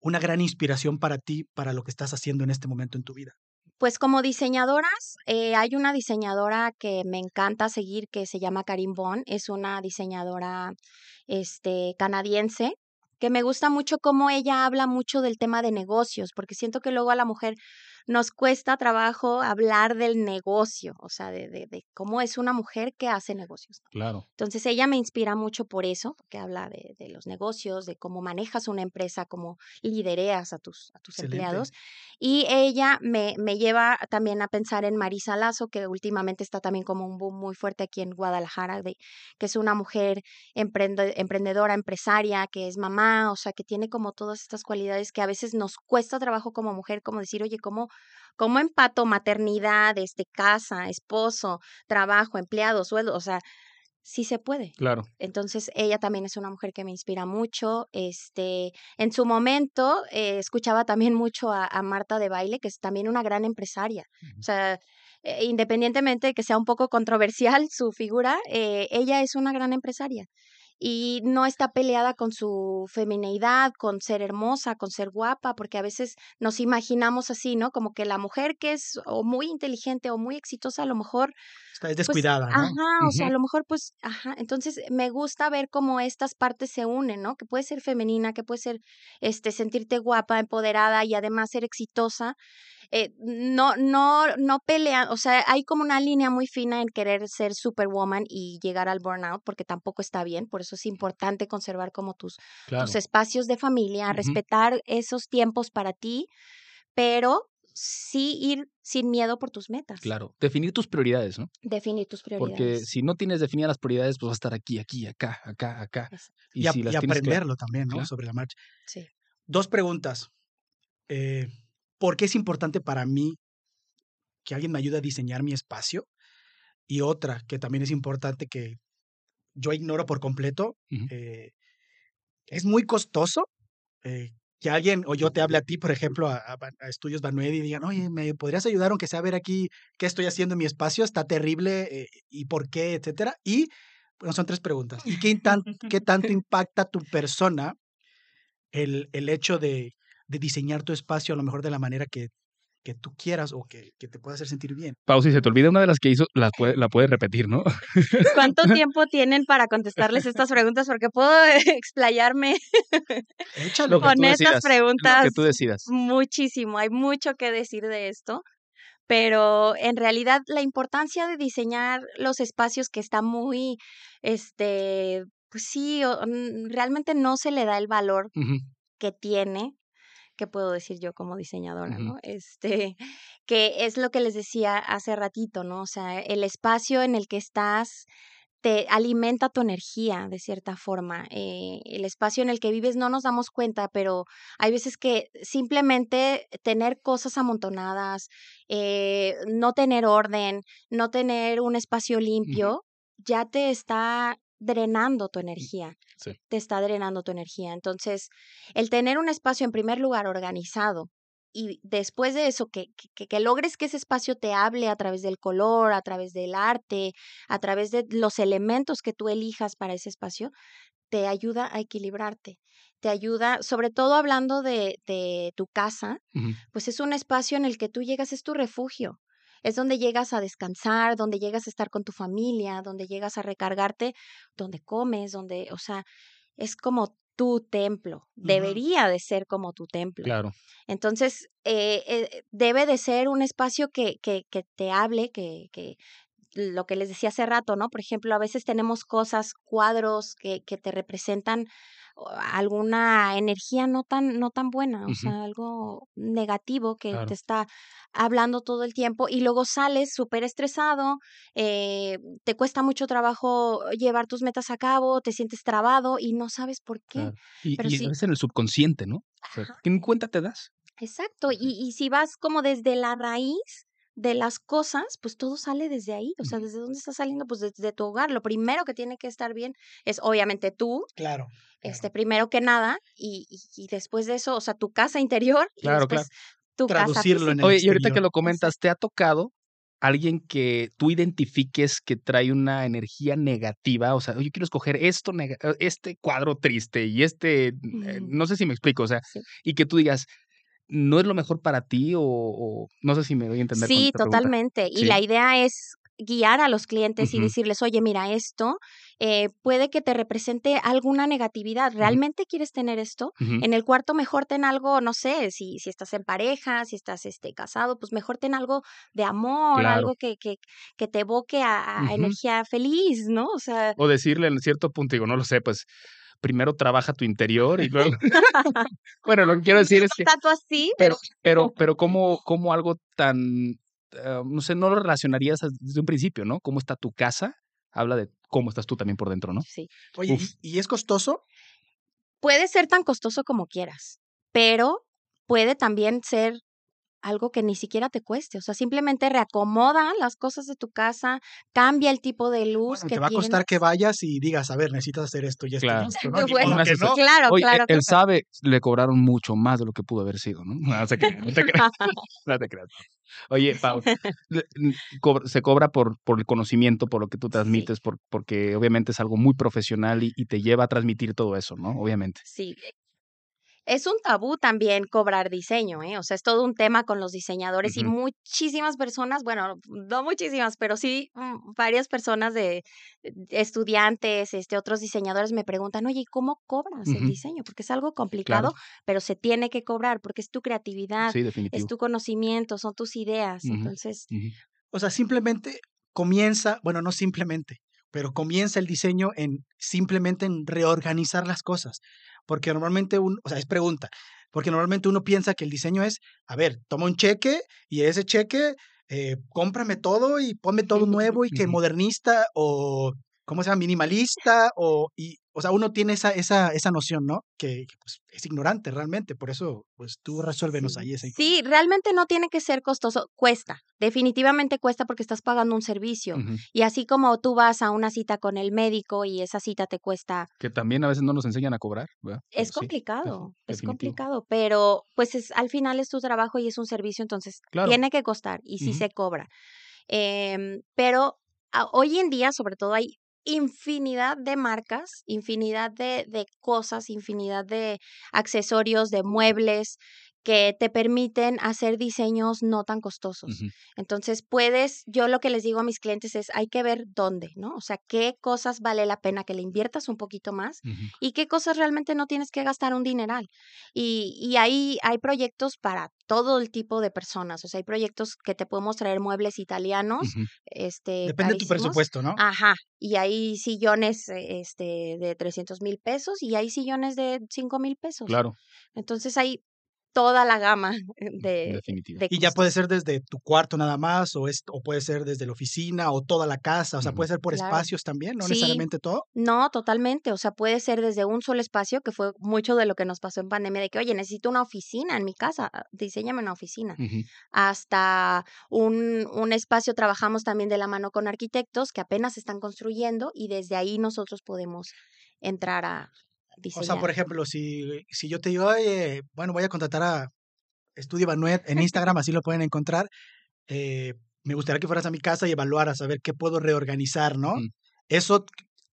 una gran inspiración para ti, para lo que estás haciendo en este momento en tu vida? Pues como diseñadoras, eh, hay una diseñadora que me encanta seguir que se llama Karim Bon, es una diseñadora este, canadiense que me gusta mucho cómo ella habla mucho del tema de negocios, porque siento que luego a la mujer nos cuesta trabajo hablar del negocio, o sea, de, de, de cómo es una mujer que hace negocios. Claro. Entonces ella me inspira mucho por eso, porque habla de, de los negocios, de cómo manejas una empresa, cómo lidereas a tus, a tus Excelente. empleados. Y ella me, me lleva también a pensar en Marisa Lazo, que últimamente está también como un boom muy fuerte aquí en Guadalajara, de, que es una mujer emprende- emprendedora, empresaria, que es mamá, o sea, que tiene como todas estas cualidades que a veces nos cuesta trabajo como mujer, como decir, oye, ¿cómo, cómo empato maternidad, este, casa, esposo, trabajo, empleado, sueldo? O sea, sí se puede. Claro. Entonces, ella también es una mujer que me inspira mucho. Este, en su momento, eh, escuchaba también mucho a, a Marta de Baile, que es también una gran empresaria. O sea, eh, independientemente de que sea un poco controversial su figura, eh, ella es una gran empresaria. Y no está peleada con su femineidad, con ser hermosa, con ser guapa, porque a veces nos imaginamos así, ¿no? Como que la mujer que es o muy inteligente o muy exitosa, a lo mejor Está es pues, descuidada, ¿no? Ajá, o sea, a lo mejor pues, ajá, entonces me gusta ver cómo estas partes se unen, ¿no? Que puede ser femenina, que puede ser, este, sentirte guapa, empoderada y además ser exitosa. Eh, no, no, no pelea, o sea, hay como una línea muy fina en querer ser superwoman y llegar al burnout, porque tampoco está bien, por eso es importante conservar como tus, Claro. tus espacios de familia, respetar esos tiempos para ti, pero sí ir sin miedo por tus metas. Claro. Definir tus prioridades, ¿no? Definir tus Porque prioridades. si no tienes definidas las prioridades, pues va a estar aquí, aquí, acá, acá, acá. Exacto. Y, Y, a- si las y tienes clara- aprenderlo también, ¿no? Claro. Sobre la marcha. Sí. Dos preguntas. Eh, ¿Por qué es importante para mí que alguien me ayude a diseñar mi espacio? Y otra, que también es importante que yo ignoro por completo, eh, es muy costoso eh, que alguien o yo te hable a ti, por ejemplo, a, a Ba- a Estudios Banued y digan, oye, ¿me podrías ayudar aunque sea a ver aquí qué estoy haciendo en mi espacio? Está terrible eh, y por qué, etcétera. Y bueno, son tres preguntas. ¿Y qué, tan- qué tanto (laughs) impacta tu persona el, el hecho de, de diseñar tu espacio a lo mejor de la manera que, que tú quieras o que, que te pueda hacer sentir bien? Pau, si se te olvida una de las que hizo, la, puede, la puedes repetir, ¿no? ¿Cuánto (laughs) tiempo tienen para contestarles estas preguntas? Porque puedo (laughs) explayarme que con tú estas decidas, Lo preguntas que tú decidas. muchísimo. Hay mucho que decir de esto. Pero en realidad la importancia de diseñar los espacios que está muy, este, pues sí, n- realmente no se le da el valor que tiene, que puedo decir yo como diseñadora. ¿no? Este, (laughs) que es lo que les decía hace ratito, ¿no? O sea, el espacio en el que estás te alimenta tu energía de cierta forma. Eh, el espacio en el que vives no nos damos cuenta, pero hay veces que simplemente tener cosas amontonadas, eh, no tener orden, no tener un espacio limpio, ya te está drenando tu energía Sí. te está drenando tu energía. Entonces, el tener un espacio en primer lugar organizado y después de eso, que, que, que logres que ese espacio te hable a través del color, a través del arte, a través de los elementos que tú elijas para ese espacio, te ayuda a equilibrarte. Te ayuda, sobre todo hablando de, de tu casa, pues es un espacio en el que tú llegas, es tu refugio. Es donde llegas a descansar, donde llegas a estar con tu familia, donde llegas a recargarte, donde comes, donde, o sea, es como tu templo. Debería de ser como tu templo. Claro. Entonces, eh, eh, debe de ser un espacio que, que, que te hable, que, que lo que les decía hace rato, ¿no? Por ejemplo, a veces tenemos cosas, cuadros que, que te representan alguna energía no tan, no tan buena, o sea, algo negativo que Claro. te está hablando todo el tiempo y luego sales súper estresado, eh, te cuesta mucho trabajo llevar tus metas a cabo, te sientes trabado y no sabes por qué. claro. Y, Pero y sí. a veces en el subconsciente, ¿no? O sea, Ajá. que ni cuenta te das. Exacto, y, y si vas como desde la raíz de las cosas, pues todo sale desde ahí, o sea. ¿desde dónde está saliendo? Pues desde tu hogar. Lo primero que tiene que estar bien es obviamente tú, Claro. este, primero que nada, y, y, y después de eso, o sea, tu casa interior y Claro, después tu casa Traducirlo en el Oye, y ahorita que lo comentas, ¿te ha tocado alguien que tú identifiques que trae una energía negativa? O sea, yo quiero escoger esto, nega- este cuadro triste y este, eh, no sé si me explico, o sea, Sí. y que tú digas, no es lo mejor para ti o, o no sé si me doy a entender Sí, pregunta. totalmente. Y Sí. la idea es guiar a los clientes y decirles, oye, mira, esto eh, puede que te represente alguna negatividad. ¿Realmente quieres tener esto? En el cuarto mejor ten algo, no sé, si, si estás en pareja, si estás este, casado, pues mejor ten algo de amor, Claro. algo que, que, que te evoque a, a energía feliz, ¿no? O sea, O decirle en cierto punto, digo, no lo sé, pues primero trabaja tu interior y luego. (laughs) bueno, lo que quiero decir es que. tanto así, Pero, pero, pero (laughs) ¿cómo, cómo algo tan, eh, no sé, no lo relacionarías as- desde un principio, ¿no? ¿Cómo está tu casa? Habla de cómo estás tú también por dentro, ¿no? sí. Oye, Uf. ¿y, y es costoso? Puede ser tan costoso como quieras, pero puede también ser algo que ni siquiera te cueste. O sea, simplemente reacomoda las cosas de tu casa, cambia el tipo de luz Bueno, que te va a costar que vayas y digas, a ver, necesitas hacer esto y esto Claro. (laughs) y esto, Bueno, que no. Claro, Oye, claro. él claro. sabe, le cobraron mucho más de lo que pudo haber sido, ¿no? (laughs) No se creas, (laughs) no te creas. No te creas. Oye, Pau, se cobra por, por el conocimiento, por lo que tú Sí. transmites, por, porque obviamente es algo muy profesional y, y te lleva a transmitir todo eso, ¿no? Obviamente. Sí. Es un tabú también cobrar diseño, ¿eh? O sea, es todo un tema con los diseñadores y muchísimas personas, bueno, no muchísimas, pero sí mm, varias personas de de estudiantes, este, otros diseñadores me preguntan, oye, ¿y cómo cobras el diseño? Porque es algo complicado, pero se tiene que cobrar porque es tu creatividad, Sí, es tu conocimiento, son tus ideas. Entonces. O sea, simplemente comienza, bueno, no simplemente, pero comienza el diseño en simplemente en reorganizar las cosas. Porque normalmente uno, o sea, es pregunta, porque normalmente uno piensa que el diseño es, a ver, toma un cheque y ese cheque, eh, cómprame todo y ponme todo nuevo y que modernista o, ¿cómo se llama? Minimalista o, y, o sea, uno tiene esa, esa, esa noción, ¿no? Que, que, pues, es ignorante realmente, por eso, pues tú resuélvenos sí. ahí esa Sí, realmente no tiene que ser costoso, cuesta, definitivamente cuesta porque estás pagando un servicio. Y así como tú vas a una cita con el médico y esa cita te cuesta, Que también a veces no nos enseñan a cobrar, ¿verdad? Pero es sí, complicado, es complicado, pero pues es, al final es tu trabajo y es un servicio, entonces Claro. tiene que costar y sí se cobra. Em, pero a- hoy en día, sobre todo, hay infinidad de marcas, infinidad de, de cosas, infinidad de accesorios, de muebles que te permiten hacer diseños no tan costosos. Entonces puedes, yo lo que les digo a mis clientes es, hay que ver dónde, ¿no? O sea, qué cosas vale la pena que le inviertas un poquito más y qué cosas realmente no tienes que gastar un dineral. Y, y ahí hay proyectos para todo el tipo de personas. O sea, hay proyectos que te podemos traer muebles italianos, este, Depende de tu presupuesto, ¿no? Ajá, y hay sillones eh, este, de 300 mil pesos y hay sillones de 5 mil pesos. Claro, Entonces hay toda la gama de, definitivo. de Y ya puede ser desde tu cuarto nada más, o, es, o puede ser desde la oficina, o toda la casa, o sea, puede ser por Claro. espacios también, no Sí. necesariamente todo. No, totalmente. O sea, puede ser desde un solo espacio, que fue mucho de lo que nos pasó en pandemia, de que, oye, necesito una oficina en mi casa, ah, diseñame una oficina. Hasta un, un espacio, trabajamos también de la mano con arquitectos que apenas están construyendo y desde ahí nosotros podemos entrar a O sea, por ejemplo, si, si yo te digo, oye, bueno, voy a contratar a Estudio Banuet en Instagram, así lo pueden encontrar, eh, me gustaría que fueras a mi casa y evaluaras a ver qué puedo reorganizar, ¿no? Eso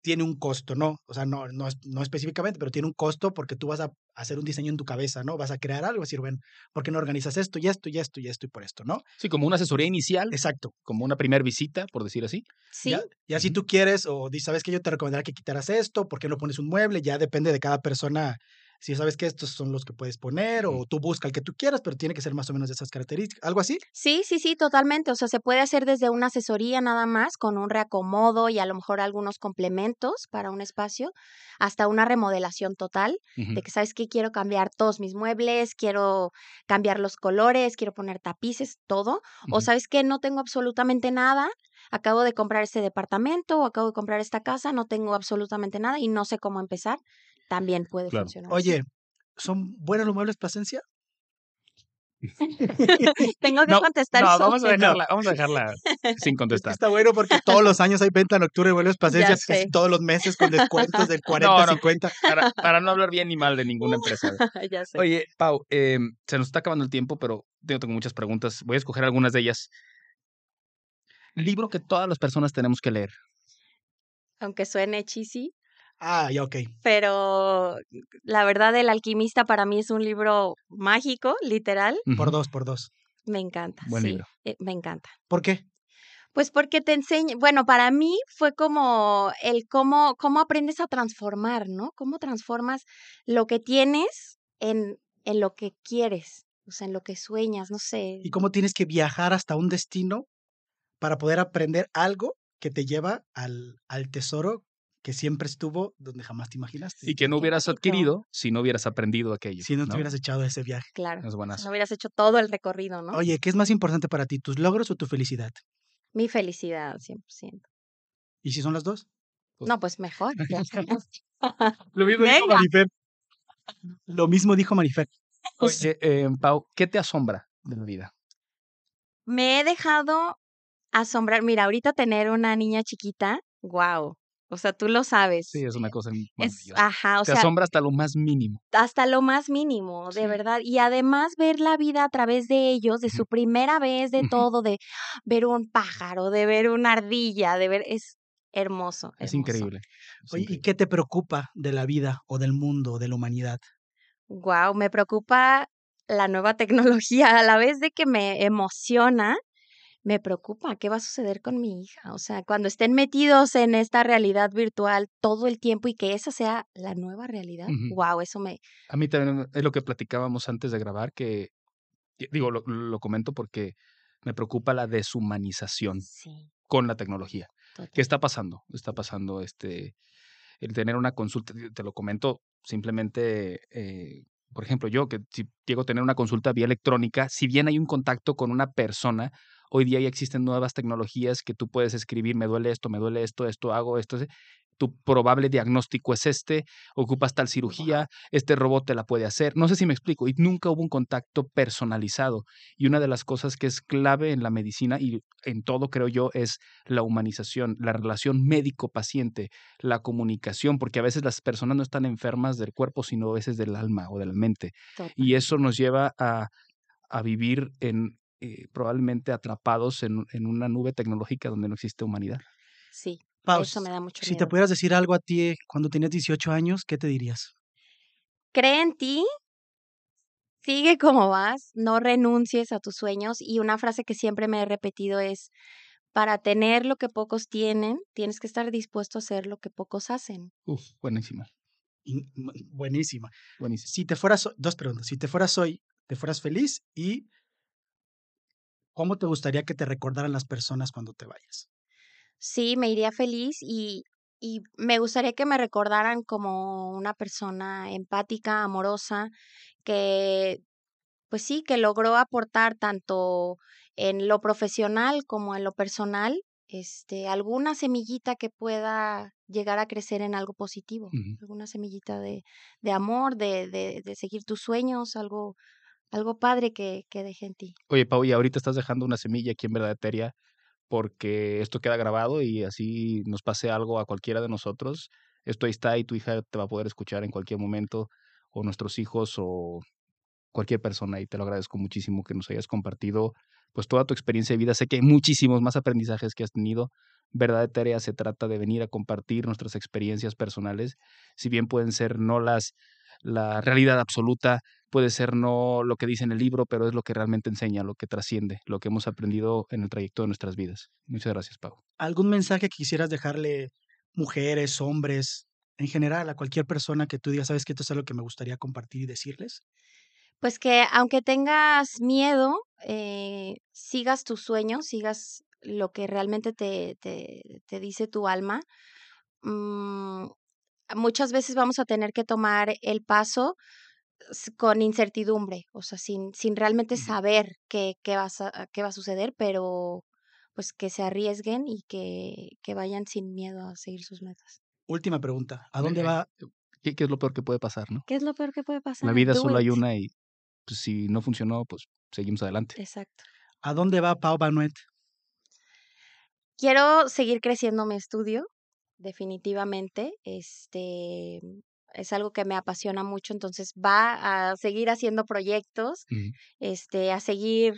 tiene un costo, ¿no? O sea, no, no, no específicamente, pero tiene un costo porque tú vas a hacer un diseño en tu cabeza, ¿no? Vas a crear algo, decir, bueno, ¿por qué no organizas esto y esto y esto y esto y por esto, ¿no? Sí, como una asesoría inicial, Exacto. como una primera visita, por decir así. Sí, Ya, ya si Ujú. tú quieres o dices, ¿sabes que Yo te recomendaría que quitaras esto, ¿por qué no pones un mueble? Ya depende de cada persona. Si sabes que estos son los que puedes poner o tú busca el que tú quieras, pero tiene que ser más o menos de esas características. ¿Algo así? sí, sí, sí, totalmente. O sea, se puede hacer desde una asesoría nada más, con un reacomodo y a lo mejor algunos complementos para un espacio, hasta una remodelación total. De que sabes que quiero cambiar todos mis muebles, quiero cambiar los colores, quiero poner tapices, todo. O sabes que no tengo absolutamente nada, acabo de comprar este departamento o acabo de comprar esta casa, no tengo absolutamente nada y no sé cómo empezar, también puede Claro. funcionar. Oye, ¿son buenos los muebles Plasencia? (laughs) tengo que No, contestar no, eso. vamos a No. dejarla, vamos a (laughs) dejarla sin Es que contestar. está bueno porque todos los años hay venta nocturna de muebles Plasencia, casi todos los meses con descuentos del 40, (laughs) No, no. 50. Para, para no hablar bien ni mal de ninguna empresa. ya sé. Oye, Pau, eh, se nos está acabando el tiempo, pero tengo, tengo muchas preguntas. Voy a escoger algunas de ellas. Libro que todas las personas tenemos que leer. Aunque suene cheesy, Ah, ya, ok. pero la verdad El alquimista para mí es un libro mágico, literal. Por dos, por dos. Me encanta. Buen sí, libro. eh, me encanta. ¿Por qué? Pues porque te enseña, bueno, para mí fue como el cómo, cómo aprendes a transformar, ¿no? Cómo transformas lo que tienes en, en lo que quieres, o sea, en lo que sueñas, no sé. Y cómo tienes que viajar hasta un destino para poder aprender algo que te lleva al, al tesoro que siempre estuvo donde jamás te imaginaste. Y que no hubieras adquirido si no hubieras aprendido aquello. si no te hubieras echado ese viaje. Claro. Es si buenazo. no hubieras hecho todo el recorrido, ¿no? Oye, ¿qué es más importante para ti, tus logros o tu felicidad? Mi felicidad, 100%. ¿Y si son las dos? Pues- No, pues mejor. (laughs) Lo mismo dijo. Marifer. Lo mismo dijo Marifer. Oye, eh, Pau, ¿qué te asombra de la vida? Me he dejado asombrar. Mira, ahorita tener una niña chiquita, wow. O sea, tú lo sabes. Sí, es una cosa Es, maravillosa. ajá, o te sea, asombra hasta lo más mínimo. hasta lo más mínimo, de Sí. verdad. Y además ver la vida a través de ellos, de su primera vez, de todo, de ver un pájaro, de ver una ardilla, de ver, es hermoso. Es increíble. es Oye, ¿y increíble. qué te preocupa de la vida o del mundo o de la humanidad? Wow, me preocupa la nueva tecnología. A la vez de que me emociona, me preocupa qué va a suceder con mi hija. O sea, cuando estén metidos en esta realidad virtual todo el tiempo y que esa sea la nueva realidad. Wow, eso me. A mí también es lo que platicábamos antes de grabar, que digo, lo, lo comento porque me preocupa la deshumanización Sí, con la tecnología. total. ¿Qué está pasando? Está pasando este el tener una consulta, te- te lo comento simplemente, eh, por ejemplo, yo que si llego a tener una consulta vía electrónica, si bien hay un contacto con una persona, hoy día ya existen nuevas tecnologías que tú puedes escribir, me duele esto, me duele esto, esto hago, esto, es- tu probable diagnóstico es este, ocupas tal cirugía, este robot te la puede hacer. No sé si me explico, y nunca hubo un contacto personalizado. Y una de las cosas que es clave en la medicina y en todo, creo yo, es la humanización, la relación médico-paciente, la comunicación, porque a veces las personas no están enfermas del cuerpo, sino a veces del alma o de la mente. total. Y eso nos lleva a, a vivir en eh, probablemente atrapados en, en una nube tecnológica donde no existe humanidad. Sí, Pau, eso me da mucho si te pudieras decir algo a ti eh, cuando tenías 18 años, ¿qué te dirías? Cree en ti, sigue como vas, no renuncies a tus sueños. Y una frase que siempre me he repetido es, para tener lo que pocos tienen, tienes que estar dispuesto a hacer lo que pocos hacen. Uf, buenísima, Y- buenísima. buenísima. Si te fueras, dos preguntas. Si te fueras hoy, ¿te fueras feliz? Y ¿cómo te gustaría que te recordaran las personas cuando te vayas? Sí, me iría feliz y, y me gustaría que me recordaran como una persona empática, amorosa, que, pues sí, que logró aportar tanto en lo profesional como en lo personal, este, alguna semillita que pueda llegar a crecer en algo positivo, alguna semillita de, de amor, de, de, de seguir tus sueños, algo, algo padre que, que deje en ti. Oye, Pau, y ahorita estás dejando una semilla aquí en Verdad Eteria porque esto queda grabado y así nos pase algo a cualquiera de nosotros. Esto ahí está y tu hija te va a poder escuchar en cualquier momento, o nuestros hijos, o cualquier persona. Y te lo agradezco muchísimo que nos hayas compartido pues toda tu experiencia de vida. Sé que hay muchísimos más aprendizajes que has tenido. Verdad Eteria se trata de venir a compartir nuestras experiencias personales, si bien pueden ser no las la realidad absoluta, puede ser no lo que dice en el libro, pero es lo que realmente enseña, lo que trasciende, lo que hemos aprendido en el trayecto de nuestras vidas. Muchas gracias, Pau. ¿Algún mensaje que quisieras dejarle mujeres, hombres, en general, a cualquier persona que tú digas, sabes que esto es algo que me gustaría compartir y decirles? Pues que aunque tengas miedo, eh, sigas tus sueños, sigas lo que realmente te, te, te dice tu alma. Mm, muchas veces vamos a tener que tomar el paso con incertidumbre, o sea, sin, sin realmente saber qué, qué, vas a- qué va a suceder, pero pues que se arriesguen y que, que vayan sin miedo a seguir sus metas. Última pregunta. ¿A dónde va? ¿Qué, qué es lo peor que puede pasar, no? ¿Qué es lo peor que puede pasar? La vida Do solo hay una y pues, si no funcionó, pues seguimos adelante. Exacto. ¿A dónde va Pau Banuet? Quiero seguir creciendo mi estudio, definitivamente. Este es algo que me apasiona mucho, entonces va a seguir haciendo proyectos, este, a seguir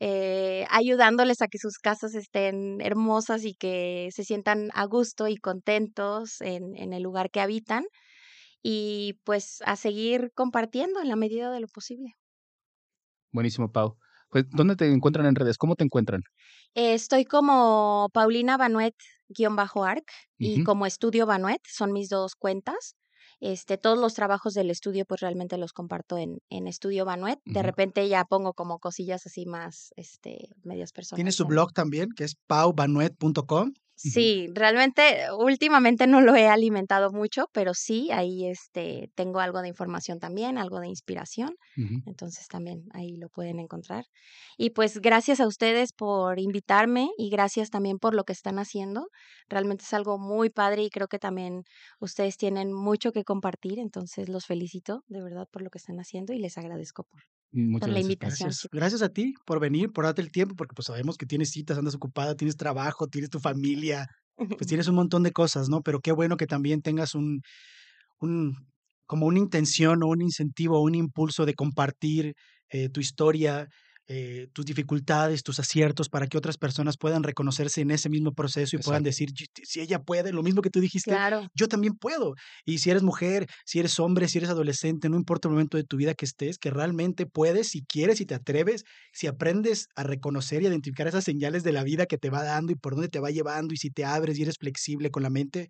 eh, ayudándoles a que sus casas estén hermosas y que se sientan a gusto y contentos en, en el lugar que habitan. Y pues a seguir compartiendo en la medida de lo posible. Buenísimo, Pau. Pues, ¿dónde te encuentran en redes? ¿Cómo te encuentran? Estoy como Paulina Banuet-arc y como Estudio Banuet, son mis dos cuentas. Este, todos los trabajos del estudio, pues realmente los comparto en, en Estudio Banuet. De repente ya pongo como cosillas así más, este, medias personales. Tiene su blog también, que es paubanuet.com. Sí, realmente últimamente no lo he alimentado mucho, pero sí, ahí este, tengo algo de información también, algo de inspiración. Entonces también ahí lo pueden encontrar. Y pues gracias a ustedes por invitarme y gracias también por lo que están haciendo. Realmente es algo muy padre y creo que también ustedes tienen mucho que compartir. Entonces los felicito de verdad por lo que están haciendo y les agradezco por, Muchas por la gracias. invitación. Gracias. a ti por venir, por darte el tiempo, porque pues sabemos que tienes citas, andas ocupada, tienes trabajo, tienes tu familia, pues (laughs) tienes un montón de cosas, ¿no? Pero qué bueno que también tengas un, un como una intención o un incentivo o un impulso de compartir eh, tu historia, eh, tus dificultades, tus aciertos, para que otras personas puedan reconocerse en ese mismo proceso y puedan decir, "Yo- si ella puede, lo mismo que tú dijiste, Claro, yo también puedo. Y si eres mujer, si eres hombre, si eres adolescente, no importa el momento de tu vida que estés, que realmente puedes, si quieres, si te atreves, si aprendes a reconocer y identificar esas señales de la vida que te va dando y por dónde te va llevando y si te abres y eres flexible con la mente.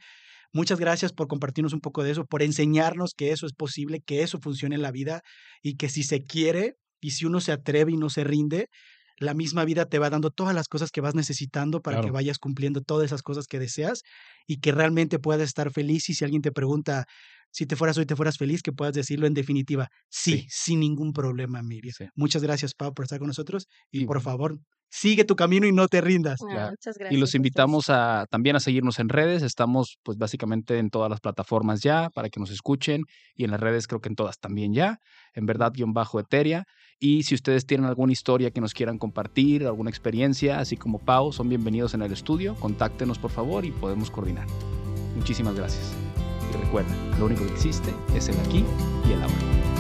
Muchas gracias por compartirnos un poco de eso, por enseñarnos que eso es posible, que eso funciona en la vida y que si se quiere y si uno se atreve y no se rinde, la misma vida te va dando todas las cosas que vas necesitando para que vayas cumpliendo todas esas cosas que deseas y que realmente puedas estar feliz. Y si alguien te pregunta si te fueras hoy, te fueras feliz, que puedas decirlo en definitiva, sí, Sí. sin ningún problema, Miriam. Sí. Muchas gracias, Pau, por estar con nosotros y Y- por favor, sigue tu camino y no te rindas. Ah, Claro. muchas gracias. Y los invitamos a también a seguirnos en redes. Estamos pues básicamente en todas las plataformas ya para que nos escuchen y en las redes creo que en todas también ya. En verdad guion bajo Eteria. Y si ustedes tienen alguna historia que nos quieran compartir, alguna experiencia, así como Pau, son bienvenidos en el estudio. Contáctenos por favor y podemos coordinar. Muchísimas gracias. Y recuerda, lo único que existe es el aquí y el ahora.